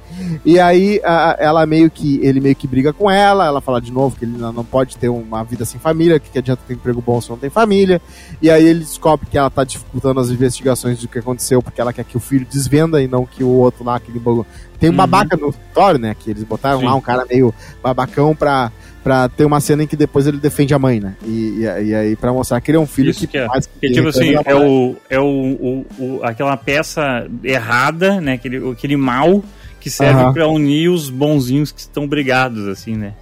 Speaker 5: E aí a- ela meio que. Ele meio que briga com ela, ela fala de novo que ele não pode ter uma vida sem família, que, que adianta ter emprego bom se não tem família. E aí ele descobre que ela tá dificultando as investigações do que aconteceu, porque ela quer que o filho desvenda e não que o outro lá, aquele bagulho. Tem um
Speaker 4: Uhum.
Speaker 5: babaca no escritório, né? Que eles botaram
Speaker 4: Sim.
Speaker 5: lá um cara meio babacão pra, pra ter uma cena em que depois ele defende a mãe, né? E, e, e aí pra mostrar que ele é um filho
Speaker 4: Isso
Speaker 5: que,
Speaker 4: que é.
Speaker 5: faz
Speaker 4: Porque, tipo assim, é, o, é o, o, o- aquela peça errada, né? Aquele, aquele mal que serve
Speaker 5: Aham.
Speaker 4: pra unir os bonzinhos que estão brigados, assim, né?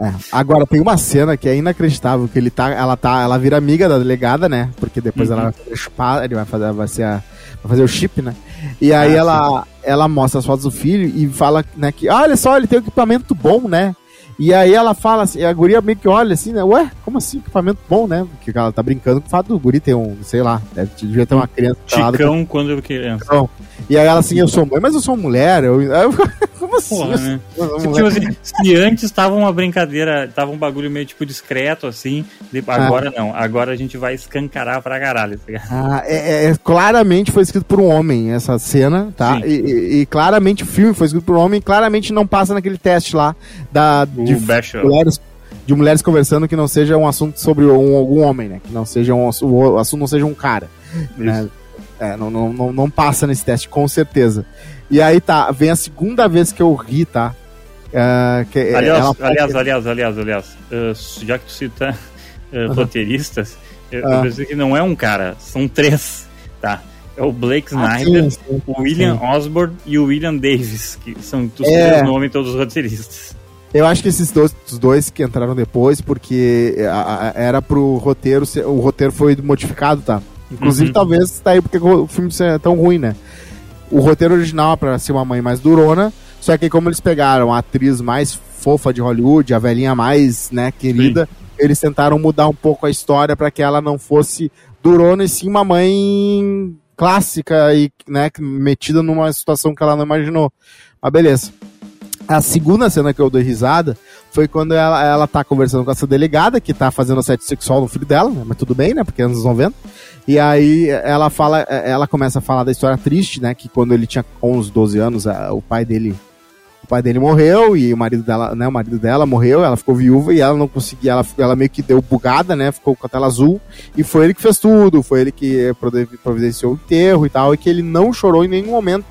Speaker 5: É. Agora tem uma cena que é inacreditável, que ele tá, ela tá, ela vira amiga da delegada, né? Porque depois
Speaker 4: Uhum.
Speaker 5: ela vai fazer chupar, ele vai fazer, vai ser a, vai fazer o chip, né? E aí
Speaker 4: Ah,
Speaker 5: ela, ela mostra as fotos do filho e fala, né, que "Ah, olha só, ele tem um equipamento bom, né? E aí ela fala assim, a guria meio que olha assim, né? Ué, como assim, equipamento bom, né? Porque ela tá brincando com o fato do guri ter um, sei lá, deve, devia ter uma criança
Speaker 4: Chicão quando eu criança.
Speaker 5: Chicão. E aí ela assim, eu sou mãe, mas eu sou mulher. Eu, como assim?
Speaker 4: Porra, né?
Speaker 5: Sou
Speaker 4: Tipo assim, se antes tava uma brincadeira, tava um bagulho meio tipo discreto, assim, de- agora não. Agora a gente vai escancarar pra caralho, tá ligado?
Speaker 5: Ah, é, é- claramente foi escrito por um homem essa cena, tá? E, e- e claramente o filme foi escrito por um homem, claramente não passa naquele teste lá da,
Speaker 4: O
Speaker 5: de, mulheres, de mulheres conversando que não seja um assunto sobre um- algum homem, né? Que não seja um, o assunto não seja um cara. né? É, não, não, não, não passa nesse teste, com certeza. E aí tá, vem a segunda vez que eu ri, tá? É, que
Speaker 4: Aliás,
Speaker 5: ela-
Speaker 4: aliás, aliás, aliás, aliás, uh, já que tu cita uh, roteiristas, eu, eu
Speaker 5: Ah.
Speaker 4: pensei que não é um cara, são três, tá? É o Blake
Speaker 5: Ah,
Speaker 4: Snyder,
Speaker 5: sim, sim.
Speaker 4: o William Osborne e o William Davis, que são os
Speaker 5: É.
Speaker 4: três nomes todos os roteiristas.
Speaker 5: Eu acho que esses dois, os dois que entraram depois, porque a- a- era pro roteiro, ser- o roteiro foi modificado, tá? Inclusive,
Speaker 4: Uhum.
Speaker 5: talvez tá aí porque o filme é tão ruim, né? O roteiro original é pra ser uma mãe mais durona, só que como eles pegaram a atriz mais fofa de Hollywood, a velhinha mais, né, querida, eles tentaram mudar um pouco a história pra que ela não fosse durona e sim uma mãe clássica e, né, metida numa situação que ela não imaginou. Mas beleza. A segunda cena que eu dei risada foi quando ela, ela tá conversando com essa delegada, que tá fazendo assédio sexual no filho dela, né? Mas tudo bem, né? Porque é anos 90. E aí ela fala, ela começa a falar da história triste, né? Que quando ele tinha 11, 12 anos, a- o pai dele o pai dele morreu e o marido dela, né, o marido dela morreu, ela ficou viúva e ela não conseguia, ela, ela meio que deu bugada, né, ficou com a tela azul e foi ele que fez tudo, foi ele que providenciou o enterro e tal, e que ele não chorou em nenhum momento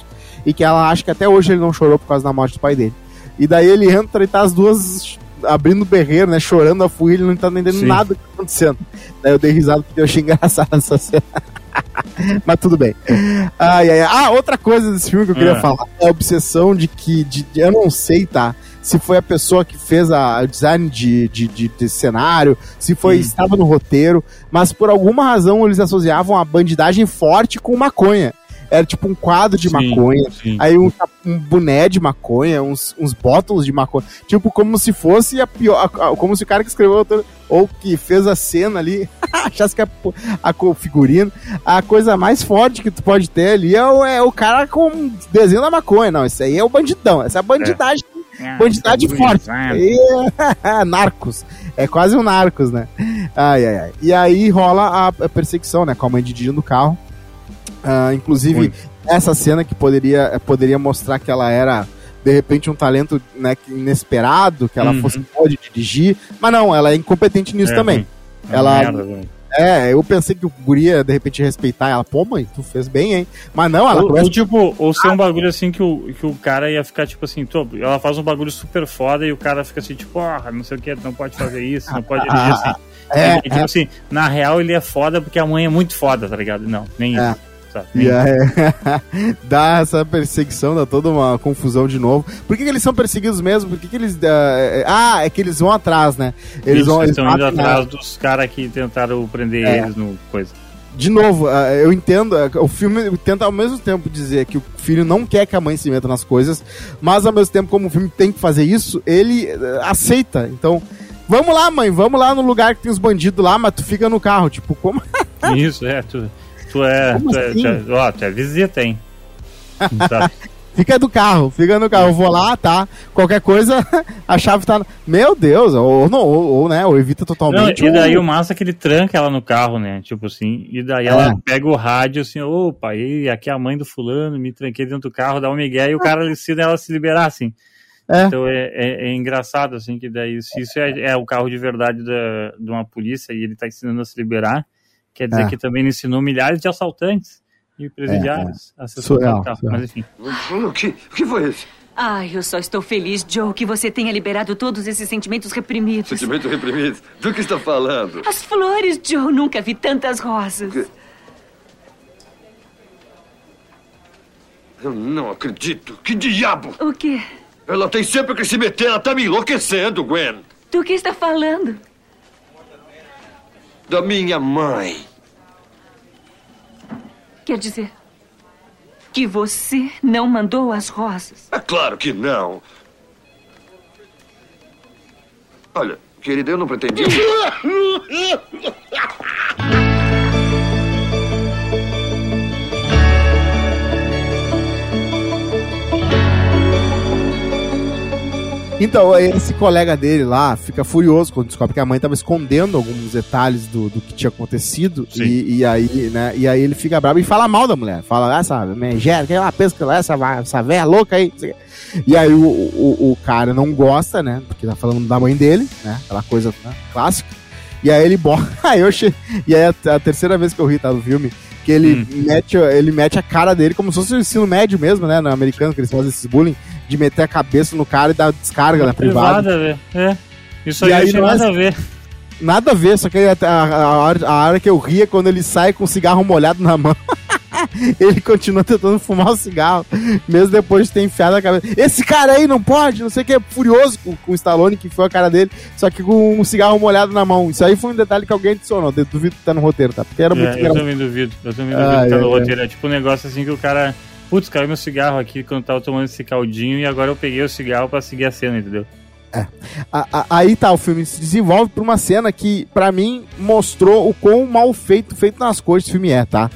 Speaker 5: e que ela acha que até hoje ele não chorou por causa da morte do pai dele. E daí ele entra e tá as duas abrindo o berreiro, né, chorando a fúria, ele não tá entendendo
Speaker 4: Sim.
Speaker 5: nada do que tá acontecendo. Daí eu dei risada porque eu achei engraçado essa cena. Mas tudo bem. Ai, ai, ai. Ah, outra coisa desse filme que eu queria
Speaker 4: Ah.
Speaker 5: falar é a obsessão de que. De, de- eu não sei, tá? Se foi a pessoa que fez a, o design de, de, de- de cenário, se foi
Speaker 4: Hum.
Speaker 5: estava no roteiro, mas por alguma razão eles associavam a bandidagem forte com maconha. Era tipo um quadro de
Speaker 4: Sim,
Speaker 5: maconha,
Speaker 4: sim.
Speaker 5: aí um, um boné de maconha, uns, uns bottles de maconha. Tipo, como se fosse a pior. a- a- Como se o cara que escreveu o- ou que fez a cena ali achasse que a, a co- figurino, a coisa mais forte que tu pode ter ali é o, é o cara com desenho da maconha. Não, isso aí é o bandidão. Essa é a bandidagem.
Speaker 4: Ah,
Speaker 5: Bandidade
Speaker 4: tá
Speaker 5: forte. E- narcos. É quase um narcos, né? Ai, ai, ai. E aí rola a, a perseguição, né? Com a mãe de Didi no carro. Ah, inclusive,
Speaker 4: Ruim.
Speaker 5: essa cena que poderia, poderia mostrar que ela era, de repente, um talento né, inesperado, que ela
Speaker 4: Uhum.
Speaker 5: fosse boa de dirigir. Mas não, ela é incompetente nisso
Speaker 4: É,
Speaker 5: também.
Speaker 4: É
Speaker 5: Ela-
Speaker 4: merda.
Speaker 5: É, eu pensei que o guria, de repente, respeitar ela. Pô, mãe, tu fez bem, hein? Mas não, ela
Speaker 4: Ou,
Speaker 5: começa
Speaker 4: ou, tipo, ou ser um bagulho assim que o, que o cara ia ficar tipo assim, tô, ela faz um bagulho super foda e o cara fica assim, tipo, porra, não sei o que, não pode fazer isso, não pode dirigir assim.
Speaker 5: É,
Speaker 4: E, tipo assim, na real ele é foda porque a mãe é muito foda, tá ligado? Não, nem
Speaker 5: É.
Speaker 4: isso. Nem
Speaker 5: E aí, dá essa perseguição, dá toda uma confusão de novo. Por que, que eles são perseguidos mesmo? Por que, que eles. ah, é- ah, é que eles vão atrás, né? Eles
Speaker 4: Isso,
Speaker 5: vão.
Speaker 4: eles estão indo atrás dos caras que tentaram prender
Speaker 5: É.
Speaker 4: eles no coisa.
Speaker 5: De novo, ah, eu entendo. O filme tenta ao mesmo tempo dizer que o filho não quer que a mãe se meta nas coisas, mas ao mesmo tempo, como o filme tem que fazer isso, ele aceita. Então. Vamos lá, mãe, vamos lá no lugar que tem os bandidos lá, mas tu fica no carro. Tipo, como.
Speaker 4: Isso, é, tu, tu é. Tu é,
Speaker 5: assim?
Speaker 4: tu é, ó, tu é visita, hein? Sabe?
Speaker 5: Fica do carro, fica no carro. Eu vou lá, tá? Qualquer coisa, a chave tá. Meu Deus, ou não, ou, ou, né? Ou evita totalmente.
Speaker 4: Não, e daí o massa é que ele tranca ela no carro, né? Tipo assim, e daí é. ela pega o rádio assim, opa, e aqui é a mãe do fulano, me tranquei dentro do carro, dá um migué e o cara decide ela se liberar, assim. É. Então é, é, é, engraçado, assim, que daí, se isso é, é, o carro de verdade da, de uma polícia e ele tá ensinando a se liberar, quer dizer é. que também ensinou milhares de assaltantes e presidiários
Speaker 5: é, é. a se surreal.
Speaker 4: Mas enfim.
Speaker 8: O que, o que foi isso?
Speaker 9: Ai, eu só estou feliz, Joe, que você tenha liberado todos esses sentimentos reprimidos.
Speaker 8: Sentimentos reprimidos? Do que está falando?
Speaker 9: As flores, Joe. Nunca vi tantas rosas. Que...
Speaker 8: Eu não acredito. Que diabo?
Speaker 9: O quê?
Speaker 8: Ela tem sempre que se meter. Ela tá me enlouquecendo, Gwen.
Speaker 9: Do que está falando?
Speaker 8: Da minha mãe.
Speaker 9: Quer dizer que você não mandou as rosas?
Speaker 8: É claro que não. Olha, querida, eu não pretendia.
Speaker 5: Então, esse colega dele lá fica furioso quando descobre que a mãe estava escondendo alguns detalhes do, do que tinha acontecido. E, e, aí, né? E aí ele fica bravo e fala mal da mulher. Fala, essa megera, que ela pensa que essa, essa velha louca aí. E aí o, o, o, cara não gosta, né? Porque tá falando da mãe dele, né? Aquela coisa né, clássica. E aí ele bota. Aí eu che... E aí a, a, terceira vez que eu ri, tá, no filme, que ele, hum. mete, ele mete a cara dele como se fosse o ensino médio mesmo, né? No americano, que eles fazem esses bullying de meter a cabeça no cara e dar descarga na privada.
Speaker 4: Nada a ver. É. Isso aí, aí nada é... a ver.
Speaker 5: Nada a ver, só que a, a, a, hora, a hora que eu ria é quando ele sai com o cigarro molhado na mão. ele continua tentando fumar o cigarro, mesmo depois de ter enfiado a cabeça. Esse cara aí não pode, não sei o que, furioso com, com o Stallone, que foi a cara dele, só que com um cigarro molhado na mão. Isso aí foi um detalhe que alguém adicionou, duvido que tá no roteiro, tá? Porque era
Speaker 4: é,
Speaker 5: muito
Speaker 4: Eu também duvido, eu também duvido ah, que tá é, no é. roteiro. É tipo um negócio assim que o cara putz, caiu meu cigarro aqui quando tava tomando esse caldinho e agora eu peguei o cigarro para seguir a cena, entendeu?
Speaker 5: É. A, a, aí tá, o filme se desenvolve pra uma cena que, para mim, mostrou o quão mal feito, feito nas cores esse filme é, tá?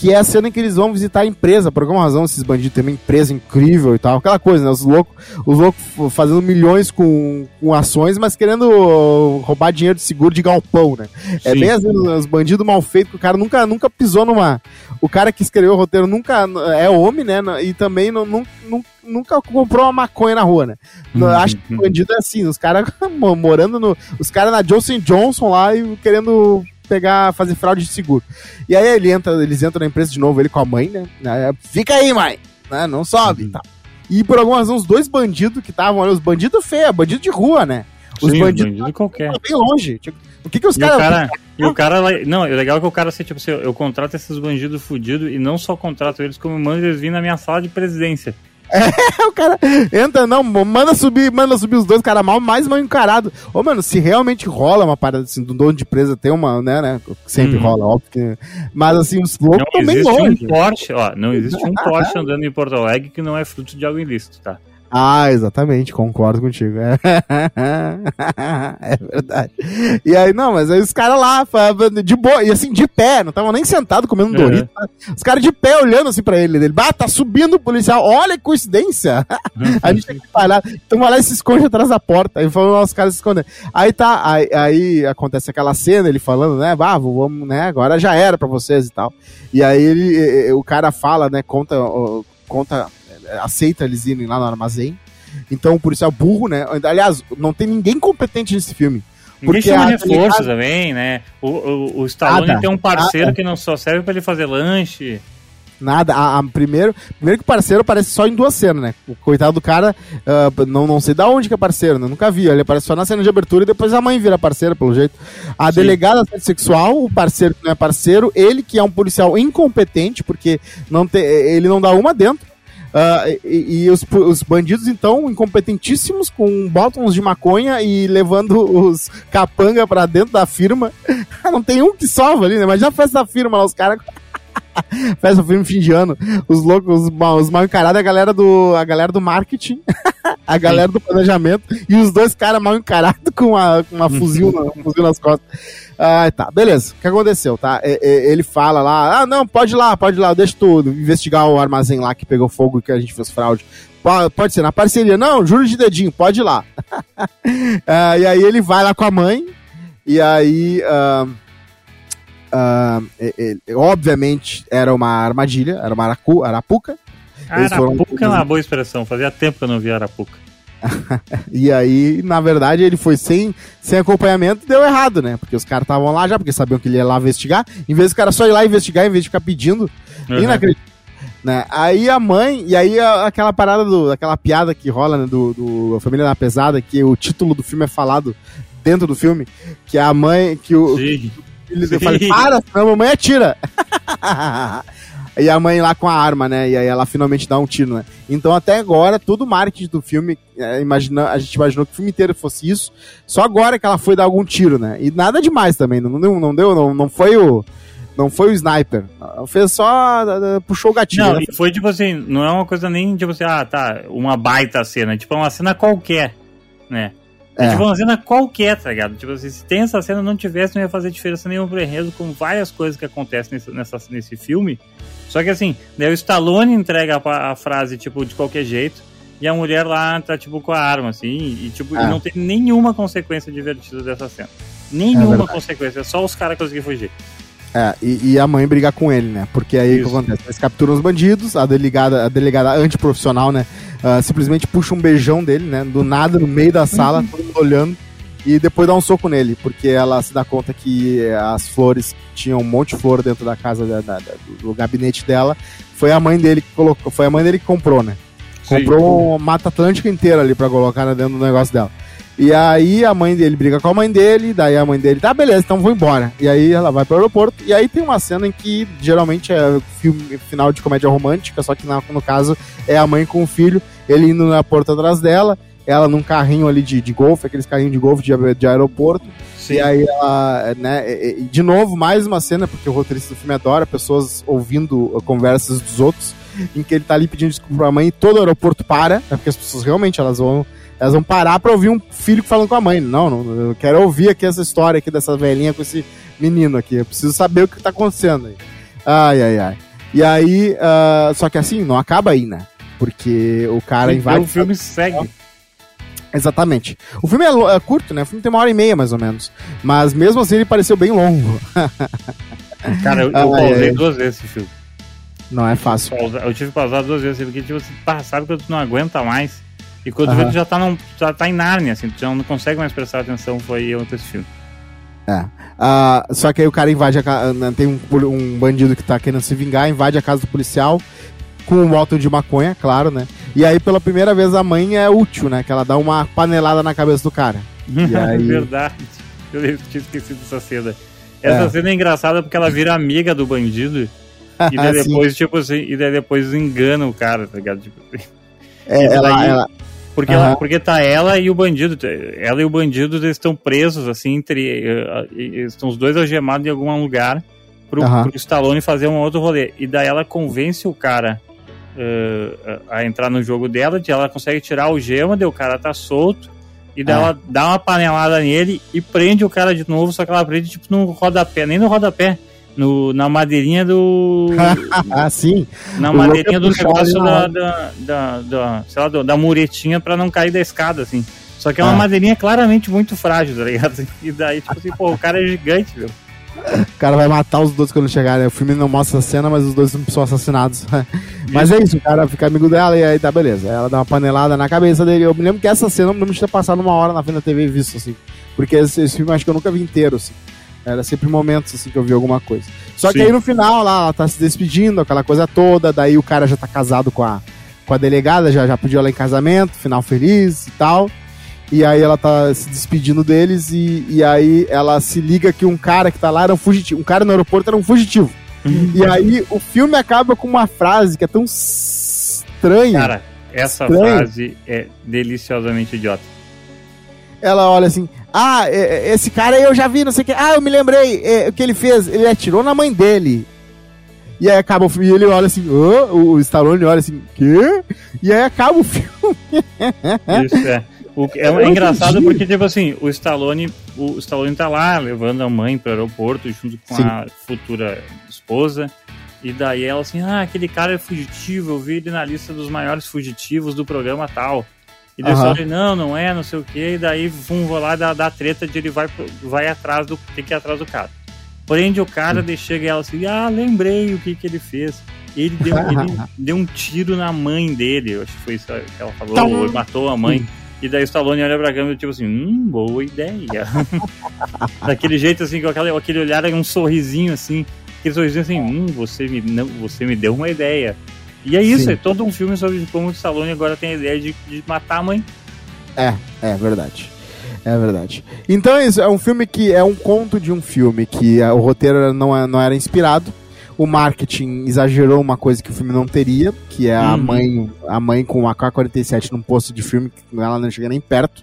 Speaker 5: Que é a cena em que eles vão visitar a empresa. Por alguma razão, esses bandidos têm uma empresa incrível e tal. Aquela coisa, né? Os loucos os loucos fazendo milhões com, com ações, mas querendo roubar dinheiro de seguro de galpão, né? É Sim. É bem assim, os bandidos mal feitos, que o cara nunca, nunca pisou numa. O cara que escreveu o roteiro nunca é homem, né? E também não, não, nunca comprou uma maconha na rua, né? Uhum. Acho que bandido é assim, os caras morando no. Os caras na Johnson Johnson lá e querendo pegar, fazer fraude de seguro. E aí ele entra, eles entram na empresa de novo, ele com a mãe, né? Fica aí, mãe! Né? Não sobe uhum. tá. E por alguma razão, os dois bandidos que estavam ali, os bandidos feios, bandido de rua, né? Os
Speaker 4: Sim, bandidos bandido qualquer.
Speaker 5: bem longe. Tipo, o que que os
Speaker 4: caras... Cara, e o cara... Não, é legal que o cara, assim, tipo assim, eu contrato esses bandidos fudidos e não só contrato eles, como mando eles vir na minha sala de presidência.
Speaker 5: É, o cara entra, não, manda subir, manda subir os dois, cara mal, mais mal encarado. Ô, mano, se realmente rola uma parada assim, do dono de empresa tem uma, né, né? Sempre hum. rola, óbvio que. Mas assim, os loucos também
Speaker 4: longe. Um Porsche, ó, não existe um Porsche andando em Porto Alegre que não é fruto de algo ilícito, tá?
Speaker 5: Ah, exatamente, concordo contigo. É, é verdade. E aí, não, mas aí os caras lá, de boa, e assim, de pé, não estavam nem sentados comendo um é. Dorito. Tá? Os caras de pé olhando assim pra ele. Ele, ah, tá subindo o policial, olha que coincidência. a gente tem que parar. Então vai lá e se esconde atrás da porta. Aí foram os caras se escondendo. Aí tá, aí, aí, acontece aquela cena, ele falando, né, ah, vamos, né, agora já era pra vocês e tal. E aí ele, o cara fala, né, conta, conta aceita eles irem lá no armazém. Então o policial burro, né? Aliás, não tem ninguém competente nesse filme.
Speaker 4: Ninguém chama reforço também, né? O, o, o Stallone nada, tem um parceiro nada. que não só serve para ele fazer lanche.
Speaker 5: Nada. A, a, primeiro, primeiro que o parceiro aparece só em duas cenas, né? O coitado do cara, uh, não, não sei da onde que é parceiro, né? Nunca vi. Ele aparece só na cena de abertura e depois a mãe vira parceira, pelo jeito. A Sim. delegada sexual, o parceiro que não é parceiro, ele que é um policial incompetente, porque não te, ele não dá uma dentro. Uh, e, e os, os, bandidos, então, incompetentíssimos, com botões de maconha e levando os capanga pra dentro da firma. Não tem um que salva ali, né? Mas já fez a firma lá, os caras. festa filme fim de ano. Os loucos, os, os mal encarados, a galera do, a galera do marketing. a galera do planejamento e os dois caras mal encarados com uma, uma fuzil, na- um fuzil nas costas. Ah, tá, beleza. O que aconteceu, tá? É, é, ele fala lá, ah, não, pode ir lá, pode ir lá, deixa tu investigar o armazém lá que pegou fogo e que a gente fez fraude. Po- Pode ser, na parceria. Não, juro de dedinho, pode ir lá. Ah, e aí ele vai lá com a mãe, e aí... ah, é- é- obviamente era uma armadilha, era uma aracu, arapuca. Eles foram-
Speaker 4: Arapuca é uma boa expressão. Fazia tempo que eu não via Arapuca.
Speaker 5: E aí, na verdade, ele foi sem, sem acompanhamento e deu errado, né? Porque os caras estavam lá já, porque sabiam que ele ia lá investigar. Em vez do cara só ir lá investigar, em vez de ficar pedindo.
Speaker 4: Uhum.
Speaker 5: Inacreditável. Né? Aí a mãe, e aí a- aquela parada, do, aquela piada que rola né, do, do A Família da Pesada, que o título do filme é falado dentro do filme, que a mãe, que o,
Speaker 4: Sim.
Speaker 5: Ele
Speaker 4: Sim.
Speaker 5: fala, para, senão a mamãe atira. e a mãe lá com a arma, né? E aí ela finalmente dá um tiro, né? Então até agora, todo o marketing do filme, é, imagina, a gente imaginou que o filme inteiro fosse isso. Só agora que ela foi dar algum tiro, né? E nada demais também, não deu, não, deu, não, não foi o. Não foi o sniper. Fez só. Puxou o gatilho.
Speaker 4: Não,
Speaker 5: né?
Speaker 4: e foi tipo assim, não é uma coisa nem tipo assim, ah, tá, uma baita cena. Tipo, é uma cena qualquer, né? É.
Speaker 5: É.
Speaker 4: Tipo, uma cena qualquer, tá ligado? Tipo assim, se tem essa cena, não tivesse, não ia fazer diferença nenhuma pro enredo, com várias coisas que acontecem nesse, nessa, nesse filme. Só que assim, daí o Stallone entrega a, a frase, tipo, de qualquer jeito, e a mulher lá tá, tipo, com a arma, assim, e, tipo,
Speaker 5: É.
Speaker 4: e não tem nenhuma consequência divertida dessa cena. Nenhuma
Speaker 5: verdade.
Speaker 4: consequência, só os caras conseguiram fugir.
Speaker 5: É, e, e a mãe briga com ele, né? Porque aí o que acontece? Eles capturam os bandidos, a delegada, a delegada antiprofissional, né? ah, simplesmente puxa um beijão dele, né? Do nada, no meio da sala, todo mundo olhando. E depois dá um soco nele, porque ela se dá conta que as flores tinham um monte de flor dentro da casa da- da- da- do, gabinete dela. Foi a mãe dele que colocou, foi a mãe dele que comprou, né? Comprou uma mata atlântica inteira ali pra colocar dentro do negócio dela. E aí a mãe dele briga com a mãe dele, daí a mãe dele, tá, beleza, então vou embora. E aí ela vai pro aeroporto, e aí tem uma cena em que geralmente é filme, final de comédia romântica, só que na- no caso é a mãe com o filho, ele indo no aeroporto atrás dela, ela num carrinho ali de, de golfe, aqueles carrinhos de golfe de, de aeroporto.
Speaker 4: Sim.
Speaker 5: E aí ela, né, de novo, mais uma cena, porque o roteirista do filme adora pessoas ouvindo uh, conversas dos outros, em que ele tá ali pedindo desculpa pra mãe e todo o aeroporto para, né, porque as pessoas realmente elas vão, elas vão parar pra ouvir um filho falando com a mãe. Não, não, eu quero ouvir aqui essa história aqui dessa velhinha com esse menino aqui. Eu preciso saber o que tá acontecendo aí. Ai, ai, ai. E aí, ah, só que assim, não acaba aí, né? Porque o cara
Speaker 4: Então
Speaker 5: invade.
Speaker 4: o filme segue.
Speaker 5: Exatamente. O filme é, é curto, né? O filme tem uma hora e meia, mais ou menos. Mas mesmo assim ele pareceu bem longo.
Speaker 4: Cara, eu, eu
Speaker 5: Ai,
Speaker 4: pausei
Speaker 5: ai.
Speaker 4: duas vezes esse filme.
Speaker 5: Não é fácil.
Speaker 4: Eu tive que pausar duas vezes, porque tipo, assim, pá, sabe quando tu não aguenta mais. E quando tu vê, tu já tá, num, já tá em Nárnia, assim, tu já não consegue mais prestar atenção, foi eu esse filme.
Speaker 5: É. Ah, só que aí o cara invade a casa. Tem um, um bandido que tá querendo se vingar, invade a casa do policial com um moto de maconha, claro, né? E aí, pela primeira vez, a mãe é útil, né? Que ela dá uma panelada na cabeça do cara. E aí-
Speaker 4: Verdade. Eu tinha esquecido dessa cena. Essa
Speaker 5: É.
Speaker 4: cena é engraçada porque ela vira amiga do bandido. E depois, tipo assim, e daí depois engana o cara, tá ligado? Tipo,
Speaker 5: É,
Speaker 4: E daí-
Speaker 5: ela, ela-
Speaker 4: Porque,
Speaker 5: Aham.
Speaker 4: ela, porque tá ela e o bandido. Ela e o bandido eles estão presos, assim, entre. eh, eh, Estão os dois algemados em algum lugar pro,
Speaker 5: Aham.
Speaker 4: pro Stallone fazer um outro rolê. E daí ela convence o cara eh, a entrar no jogo dela, de ela consegue tirar o gema, daí o cara tá solto. E daí
Speaker 5: É.
Speaker 4: ela dá uma panelada nele e prende o cara de novo, só que ela prende tipo no rodapé, nem no rodapé. No, na madeirinha do.
Speaker 5: ah, sim.
Speaker 4: na
Speaker 5: O louco
Speaker 4: madeirinha
Speaker 5: é
Speaker 4: do negócio
Speaker 5: ali na
Speaker 4: da, da, da, da- sei lá, da muretinha pra não cair da escada, assim. Só que é uma
Speaker 5: Ah.
Speaker 4: madeirinha claramente muito frágil, tá ligado? E daí, tipo assim, pô, o cara é gigante, meu.
Speaker 5: O cara vai matar os dois quando chegar, né? O filme não mostra a cena, mas os dois são assassinados. mas é isso, o cara fica amigo dela e aí tá beleza. Ela dá uma panelada na cabeça dele. Eu me lembro que essa cena eu me lembro de ter passado uma hora na frente da TV e visto, assim. Porque esse, esse filme acho que eu nunca vi inteiro, assim. Era sempre momentos, assim, que eu vi alguma coisa. Só que
Speaker 4: Sim.
Speaker 5: aí no final, lá, ela tá se despedindo, aquela coisa toda. Daí o cara já tá casado com a, com a delegada, já, já pediu ela em casamento, final feliz e tal. E aí ela tá se despedindo deles e, e aí ela se liga que um cara que tá lá era um fugitivo. Um cara no aeroporto era um fugitivo. e aí o filme acaba com uma frase que é tão estranha.
Speaker 4: Cara, essa
Speaker 5: Estranho.
Speaker 4: frase é deliciosamente idiota.
Speaker 5: Ela olha assim, ah, é- é- esse cara aí eu já vi, não sei o que. Ah, eu me lembrei, é, o que ele fez, ele atirou na mãe dele. E aí acaba o filme e ele olha assim, "Hã?" o Stallone olha assim, quê? E aí acaba o filme.
Speaker 4: Isso, é. O, é, é engraçado porque, tipo assim, o Stallone, o Stallone tá lá levando a mãe pro aeroporto junto com
Speaker 5: Sim.
Speaker 4: a futura esposa. E daí ela assim, ah, aquele cara é fugitivo, eu vi ele na lista dos maiores fugitivos do programa tal. E
Speaker 5: Aham.
Speaker 4: Stallone, não, não é, não sei o que, e daí vum, vou lá dar, dar treta de ele vai, vai atrás do. tem que ir atrás do cara. Prende o cara, daí chega ela assim, ah, lembrei o que, que ele fez. Ele deu, ele deu um tiro na mãe dele, eu acho que foi isso que ela falou, ou matou a mãe. E daí o Stallone olha pra câmera tipo assim, hum, boa ideia. Daquele jeito assim, com aquele, aquele olhar, um sorrisinho assim, aquele sorrisinho assim, hum, você me, não, você me deu uma ideia. E é isso,
Speaker 5: Sim.
Speaker 4: é todo um filme sobre como o Stallone agora tem a ideia de, de matar a mãe.
Speaker 5: É, é verdade. É verdade. Então é isso, é um filme que é um conto de um filme que é, o roteiro não, é- não era inspirado. O marketing exagerou uma coisa que o filme não teria, que é a
Speaker 4: Uhum.
Speaker 5: mãe a mãe com a K-47 num posto de filme, que ela não chega nem perto.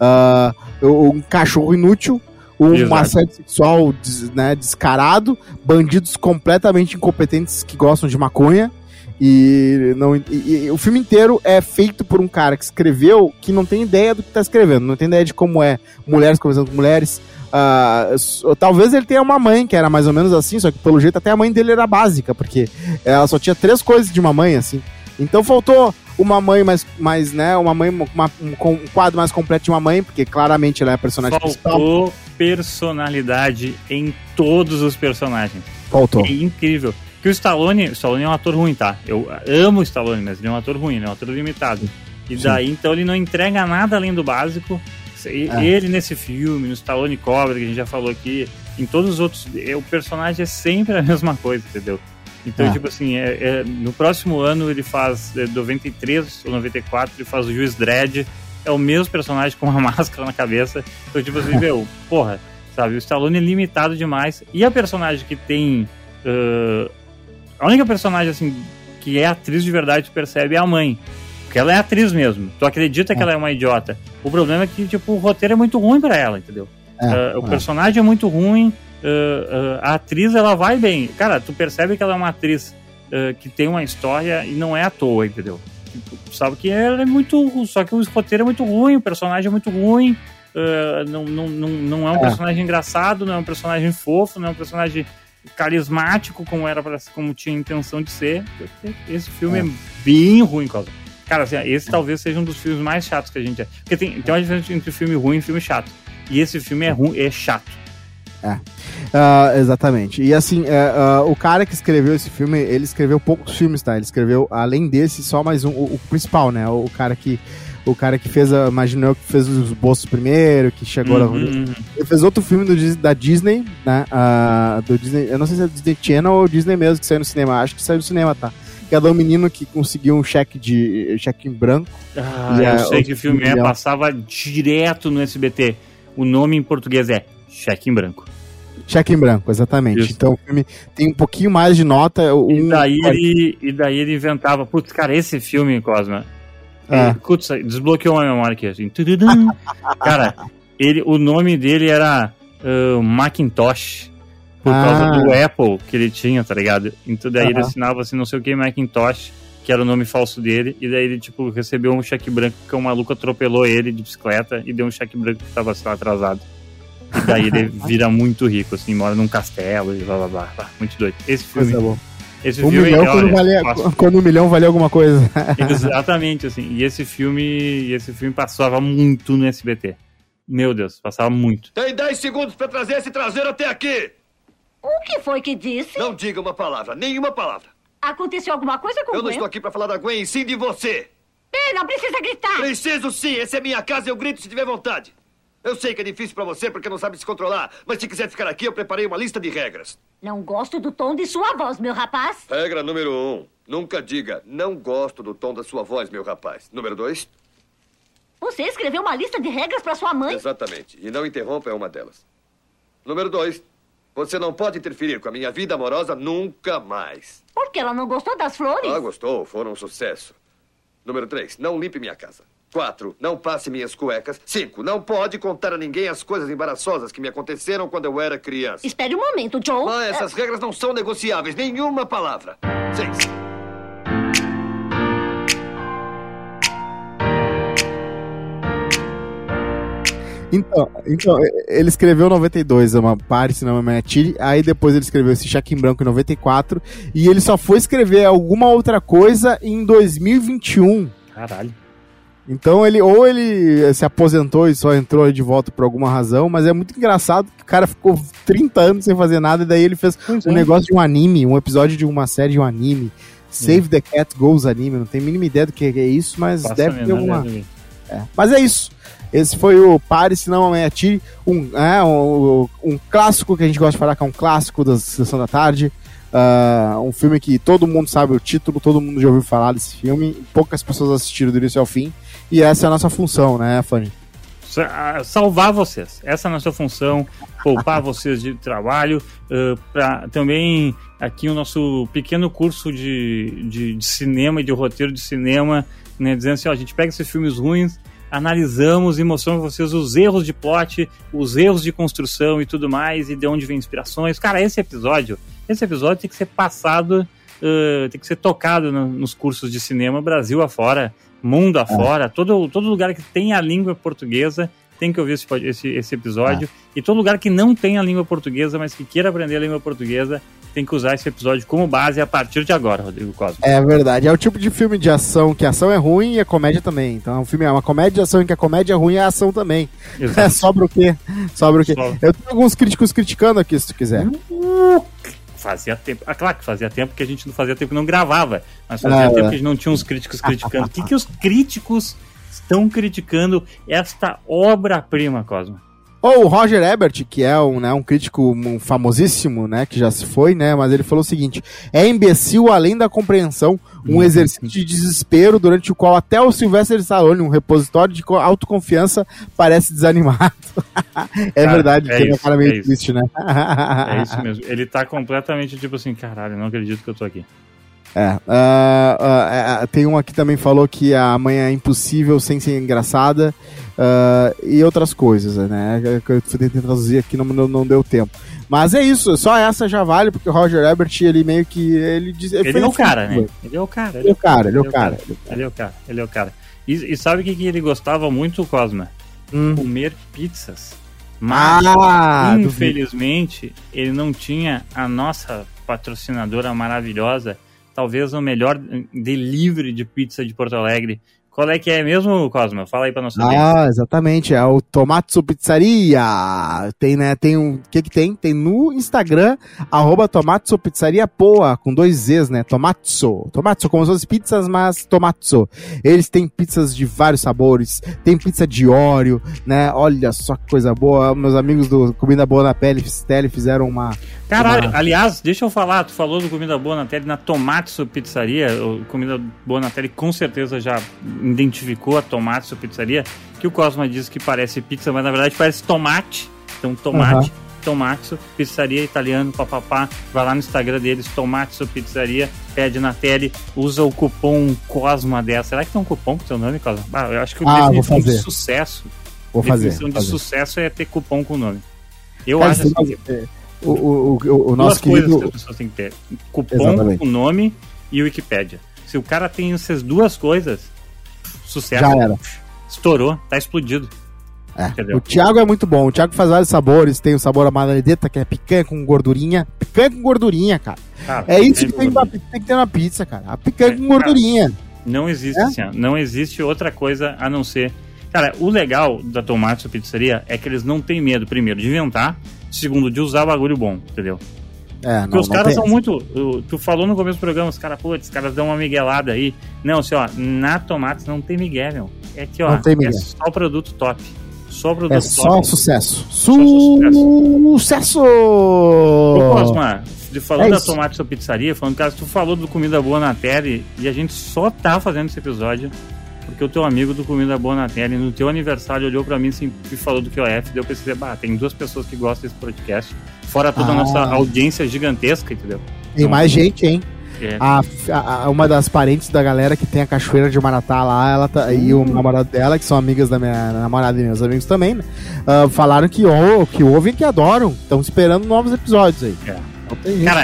Speaker 5: Ah, um cachorro inútil, um
Speaker 4: Exato.
Speaker 5: assédio sexual né, descarado, bandidos completamente incompetentes que gostam de maconha. E, não, e- e o filme inteiro é feito por um cara que escreveu que não tem ideia do que tá escrevendo, não tem ideia de como é mulheres conversando com mulheres. S- talvez ele tenha uma mãe que era mais ou menos assim, só que pelo jeito até a mãe dele era básica, porque ela só tinha três coisas de uma mãe, assim. Então faltou uma mãe mais, mais né, uma mãe, uma- um, um quadro mais completo de uma mãe, porque claramente ela é a personagem principal.
Speaker 4: Faltou personalidade em todos os personagens.
Speaker 5: Faltou.
Speaker 4: É incrível. Que o Stallone, o Stallone é um ator ruim, tá? Eu amo o Stallone, mas ele é um ator ruim, ele é um ator limitado. E
Speaker 5: Sim.
Speaker 4: daí, então, ele não entrega nada além do básico.
Speaker 5: É.
Speaker 4: Ele nesse filme, no Stallone Cobra, que a gente já falou aqui, em todos os outros, é, o personagem é sempre a mesma coisa, entendeu? Então,
Speaker 5: É.
Speaker 4: tipo assim, é- é, no próximo ano ele faz, é, 93 ou 94, ele faz o Juiz Dredd, é o mesmo personagem com uma máscara na cabeça. Então, tipo assim, meu, porra, sabe? O Stallone é limitado demais. E a personagem que tem. ãh, a única personagem, assim, que é atriz de verdade, tu percebe, é a mãe. Porque ela é atriz mesmo. Tu acredita que ela é uma idiota. O problema é que, tipo, o roteiro é muito ruim pra ela, entendeu?
Speaker 5: É,
Speaker 4: Ah, o
Speaker 5: é.
Speaker 4: personagem é muito ruim. ah, ah, a atriz, ela vai bem. Cara, tu percebe que ela é uma atriz que tem uma história e não é à toa, entendeu? Tipo, tu sabe que ela é muito. Só que o roteiro é muito ruim, o personagem é muito ruim. não, não, não, não é um
Speaker 5: É.
Speaker 4: personagem engraçado, não é um personagem fofo, não é um personagem carismático como era pra, como tinha intenção de ser. Esse filme é, bem ruim, Cosmo. Cara, assim, esse talvez seja um dos filmes mais chatos que a gente é. Porque tem, tem uma diferença entre filme ruim e filme chato. E esse filme é ruim, é chato.
Speaker 5: Ah, exatamente. E assim, é, ah, o cara que escreveu esse filme, ele escreveu poucos filmes, tá? Ele escreveu, além desse, só mais um, o, o principal, né? O, cara que. O cara que fez, a, imaginou que fez os bolsos primeiro, que chegou.
Speaker 4: Uhum, uhum.
Speaker 5: Ele fez outro filme do, da Disney, né? Ah, do Disney, eu não sei se é Disney Channel ou Disney mesmo que saiu no cinema. Acho que saiu no cinema, tá? Que é do menino que conseguiu um cheque de cheque em branco.
Speaker 4: Ah, eu
Speaker 5: é,
Speaker 4: sei
Speaker 5: o
Speaker 4: que filme é, passava direto no SBT. O nome em português é Cheque em Branco.
Speaker 5: Cheque em branco, exatamente.
Speaker 4: Isso.
Speaker 5: Então o filme tem um pouquinho mais de nota. Um,
Speaker 4: E daí ele, e daí ele inventava, putz, cara, esse filme, Cosma,
Speaker 5: É.
Speaker 4: ele, putz, desbloqueou a memória aqui, assim. cara, ele, o nome dele era ah, Macintosh, por
Speaker 5: Ah.
Speaker 4: causa do Apple que ele tinha, tá ligado? Então daí ele
Speaker 5: Aham.
Speaker 4: assinava assim, não sei o que, Macintosh, que era o nome falso dele, e daí ele, tipo, recebeu um cheque branco porque o maluco atropelou ele de bicicleta e deu um cheque branco que tava, sei lá, atrasado. E daí ele vira muito rico, assim, mora num castelo e blá blá blá. blá. Muito doido. Esse filme.
Speaker 5: Coisa boa.
Speaker 4: Esse
Speaker 5: Um
Speaker 4: filme
Speaker 5: milhão
Speaker 4: olha,
Speaker 5: quando, valia,
Speaker 4: passa-
Speaker 5: quando um milhão valia alguma coisa.
Speaker 4: Exatamente, assim. E esse filme, esse filme passava muito no SBT. Meu Deus, passava muito.
Speaker 8: Tem 10 segundos pra trazer esse traseiro até aqui.
Speaker 10: O que foi que disse?
Speaker 8: Não diga uma palavra, nenhuma palavra.
Speaker 10: Aconteceu alguma coisa com
Speaker 8: Eu não
Speaker 10: Gwen?
Speaker 8: estou aqui pra falar da Gwen sim de você.
Speaker 10: Ei, não precisa gritar!
Speaker 8: Preciso sim, essa é minha casa e eu grito se tiver vontade. Eu sei que é difícil pra você porque não sabe se controlar, mas se quiser ficar aqui, eu preparei uma lista de regras.
Speaker 10: Não gosto do tom de sua voz, meu rapaz.
Speaker 8: Regra número um: nunca diga não gosto do tom da sua voz, meu rapaz. Número dois:
Speaker 10: Você escreveu uma lista de regras para sua mãe?
Speaker 8: exatamente. E não interrompa é uma delas. Número dois: você não pode interferir com a minha vida amorosa nunca mais.
Speaker 10: Porque ela não gostou das flores?
Speaker 8: Ah, gostou? Foram um sucesso. Número três: não limpe minha casa. Quatro, não passe minhas cuecas. Cinco, não pode contar a ninguém as coisas embaraçosas que me aconteceram quando eu era criança.
Speaker 10: Espere um momento, Joe.
Speaker 8: Ah, essas regras não são negociáveis. Nenhuma palavra. Seis.
Speaker 5: Então, então, ele escreveu 92, é uma Paris, não é uma Tire, aí depois ele escreveu esse cheque em branco em 94, e ele só foi escrever alguma outra coisa em 2021.
Speaker 4: Caralho.
Speaker 5: Então ele ou ele se aposentou e só entrou de volta por alguma razão, mas é muito engraçado que o cara ficou 30 anos sem fazer nada e daí ele fez pois um é. negócio de um anime, um episódio de uma série de um anime. Save the Cat Goes anime, não tenho a mínima ideia do que é isso, mas Passa deve ter alguma. É. Mas é isso. Esse foi o Pare, se não me atire, um, é, um, um, clássico que a gente gosta de falar que é um clássico da Sessão da Tarde. Uh, um filme que todo mundo sabe o título, todo mundo já ouviu falar desse filme, poucas pessoas assistiram do início ao fim, e essa é a nossa função, né, Fanny?
Speaker 4: Salvar vocês, essa é a nossa função, poupar vocês de trabalho, uh, para também aqui o nosso pequeno curso de, de, de, cinema e de roteiro de cinema, né, dizendo assim, ó, a gente pega esses filmes ruins, analisamos e mostramos para vocês os erros de plot, os erros de construção e tudo mais, e de onde vem inspirações. Cara, esse episódio, esse episódio tem que ser passado, uh, tem que ser tocado no, nos cursos de cinema Brasil afora, mundo afora, é. todo, todo lugar que tem a língua portuguesa tem que ouvir esse, esse, esse episódio. É. E todo lugar que não tem a língua portuguesa, mas que queira aprender a língua portuguesa, tem que usar esse episódio como base a partir de agora, Rodrigo Cosmo.
Speaker 5: É verdade. É o tipo de filme de ação que a ação é ruim e a comédia também. Então é um filme, é uma comédia de ação em que a comédia é ruim e a ação também. É, sobra o quê? Sobra o quê? Sobra. Eu tenho alguns críticos criticando aqui, se tu quiser.
Speaker 4: Fazia tempo. Ah, claro que fazia tempo que a gente não fazia tempo que não gravava, mas fazia ah, tempo é. que a gente não tinha uns críticos criticando. O que, que os críticos estão criticando esta obra-prima, Cosmo?
Speaker 5: Ou o Roger Ebert, que é um, né, um crítico um famosíssimo, né, que já se foi, né, mas ele falou o seguinte: é imbecil além da compreensão, um uhum. exercício de desespero durante o qual até o Sylvester Stallone, um repositório de autoconfiança, parece desanimado. é cara, verdade,
Speaker 4: é
Speaker 5: tem
Speaker 4: uma
Speaker 5: cara meio é triste, né?
Speaker 4: é isso mesmo. Ele tá completamente tipo assim, caralho, não acredito que eu tô aqui.
Speaker 5: É, uh, uh, uh, tem um aqui também falou que a manhã é impossível sem ser engraçada e outras coisas, né? Que eu tentei traduzir aqui, não, não, não, deu tempo. Mas é isso, só essa já vale, porque o Roger Ebert, ele meio que. Ele, diz,
Speaker 4: ele, ele é o cara, né? Ele é o cara.
Speaker 5: Ele é o cara, ele é o cara.
Speaker 4: Ele é o cara, ele é o cara. E, e sabe o que, que ele gostava muito, Cosma? Hum. Comer pizzas. Mas, ah, infelizmente, ele não tinha a nossa patrocinadora maravilhosa talvez o melhor delivery de pizza de Porto Alegre. Qual é que é mesmo, Cosma? Fala aí pra nossa
Speaker 5: Ah, exatamente, é o Tomatsu Pizzaria. Tem, né, tem um, o que que tem? Tem no Instagram, arroba Tomatsu Pizzaria Poa, com dois Z's, né, Tomatsu. Tomatsu, como se fosse pizzas, mas Tomatsu. Eles têm pizzas de vários sabores, tem pizza de óleo, né, olha só que coisa boa. Meus amigos do Comida Boa na Pele, Tele fizeram uma
Speaker 4: Caralho, uma... aliás, deixa eu falar, tu falou do Comida Boa na Tele na Tomatsu Pizzaria, Comida Boa na Tele com certeza já identificou a Tomatsu Pizzaria, que o Cosma diz que parece pizza, mas na verdade parece tomate, então tomate, uhum. Tomatsu, pizzaria italiano, papapá, vai lá no Instagram deles, Tomatsu Pizzaria, pede na tele, usa o cupom Cosma 10. Será que tem um cupom com seu nome, Cosma? Ah, eu acho que o
Speaker 5: ah, definição de
Speaker 4: sucesso,
Speaker 5: vou fazer,
Speaker 4: definição
Speaker 5: de
Speaker 4: sucesso é ter cupom com o nome. Eu Cara, acho assim,
Speaker 5: o, o, o, o nosso
Speaker 4: querido... coisas que as pessoas têm que ter: cupom, Exatamente. o nome e o Wikipedia. Se o cara tem essas duas coisas, sucesso.
Speaker 5: Já era.
Speaker 4: Estourou, tá explodido.
Speaker 5: É. O Thiago é muito bom. O Thiago faz vários sabores. Tem o sabor amareledeta, que é picanha com gordurinha. Picanha com gordurinha, cara. cara é isso que tem, tem, que ter na pizza, cara. A picanha é, com gordurinha. Cara,
Speaker 4: não existe, é? assim, não existe outra coisa a não ser. Cara, o legal da Tomato Pizzaria é que eles não têm medo, primeiro, de inventar segundo, de usar bagulho bom, entendeu? É, Porque não, os caras são muito. Tu falou no começo do programa, os caras, putz, os caras dão uma miguelada aí. Não, assim, ó, na Tomates não tem miguel, meu. É aqui, ó, é só produto top. Só produto é top.
Speaker 5: Só sucesso. Só sucesso! Sucesso! Ô,
Speaker 4: Cosma, falando é da Tomate Sua Pizzaria, falando, cara, tu falou do Comida Boa na Tele e a gente só tá fazendo esse episódio porque o teu amigo do Comida Boa na Tele, no teu aniversário, olhou para mim e falou do QOF, deu pra perceber, bah, tem duas pessoas que gostam desse podcast, fora toda ah. a nossa audiência gigantesca, entendeu?
Speaker 5: Tem então, mais gente, hein? É. A, a, uma das parentes da galera que tem a cachoeira de Maratá lá, ela tá, e o namorado dela, que são amigas da minha namorada e meus amigos também, né? Uh, falaram que, ou, que ouvem que adoram. Estão esperando novos episódios aí.
Speaker 4: É. Então, Cara,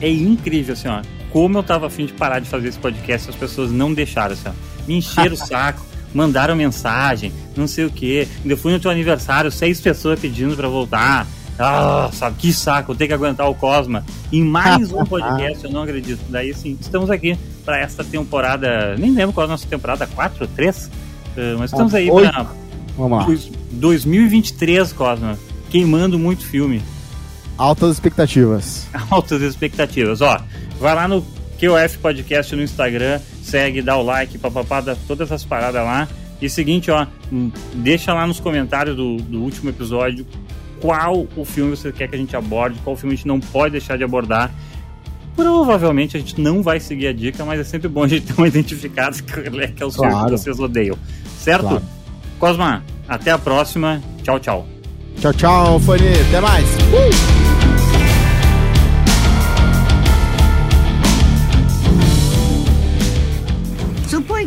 Speaker 4: é, é, incrível, assim, ó. Como eu tava afim de parar de fazer esse podcast, as pessoas não deixaram, assim, ó. Me encheram o saco, mandaram mensagem, não sei o quê. Ainda fui no teu aniversário, seis pessoas pedindo para voltar. Ah, sabe, que saco, ter que aguentar o Cosma em mais um podcast, eu não acredito. Daí sim, estamos aqui para esta temporada, nem lembro qual é a nossa temporada, 4, 3? Uh, mas estamos aí para
Speaker 5: Vamos lá.
Speaker 4: 2023, Cosma, queimando muito filme.
Speaker 5: Altas expectativas.
Speaker 4: Altas expectativas. Ó, vai lá no QF Podcast no Instagram, segue, dá o like, papapá, dá todas essas paradas lá. E seguinte, ó, hum, deixa lá nos comentários do, do último episódio qual o filme você quer que a gente aborde, qual filme a gente não pode deixar de abordar. Provavelmente a gente não vai seguir a dica, mas é sempre bom a gente ter uma identificada que é o claro. que vocês odeiam. Certo? Claro. Cosma, até a próxima. Tchau, tchau.
Speaker 5: Tchau, tchau, Fone. Até mais. Uh!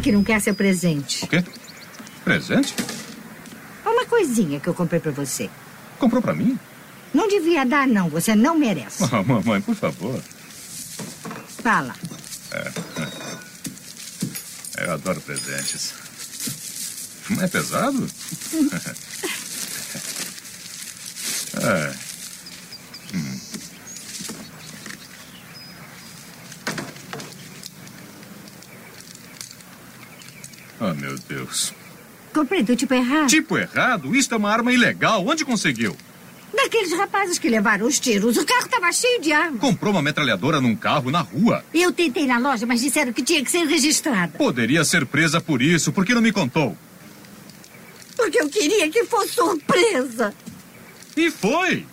Speaker 7: Que não quer seu presente.
Speaker 6: O quê? Presente?
Speaker 7: Uma coisinha que eu comprei para você.
Speaker 6: Comprou para mim?
Speaker 7: Não devia dar, não. Você não merece.
Speaker 6: Oh, mamãe, por favor.
Speaker 7: Fala.
Speaker 6: É. Eu adoro presentes. Não é pesado? é. Hum. Oh, meu Deus.
Speaker 7: Comprei do tipo errado.
Speaker 6: Tipo errado? Isto é uma arma ilegal. Onde conseguiu?
Speaker 7: Daqueles rapazes que levaram os tiros. O carro estava cheio de armas.
Speaker 6: Comprou uma metralhadora num carro na rua.
Speaker 7: Eu tentei na loja, mas disseram que tinha que ser registrada.
Speaker 6: Poderia ser presa por isso. Por que não me contou?
Speaker 7: Porque eu queria que fosse surpresa.
Speaker 6: E foi.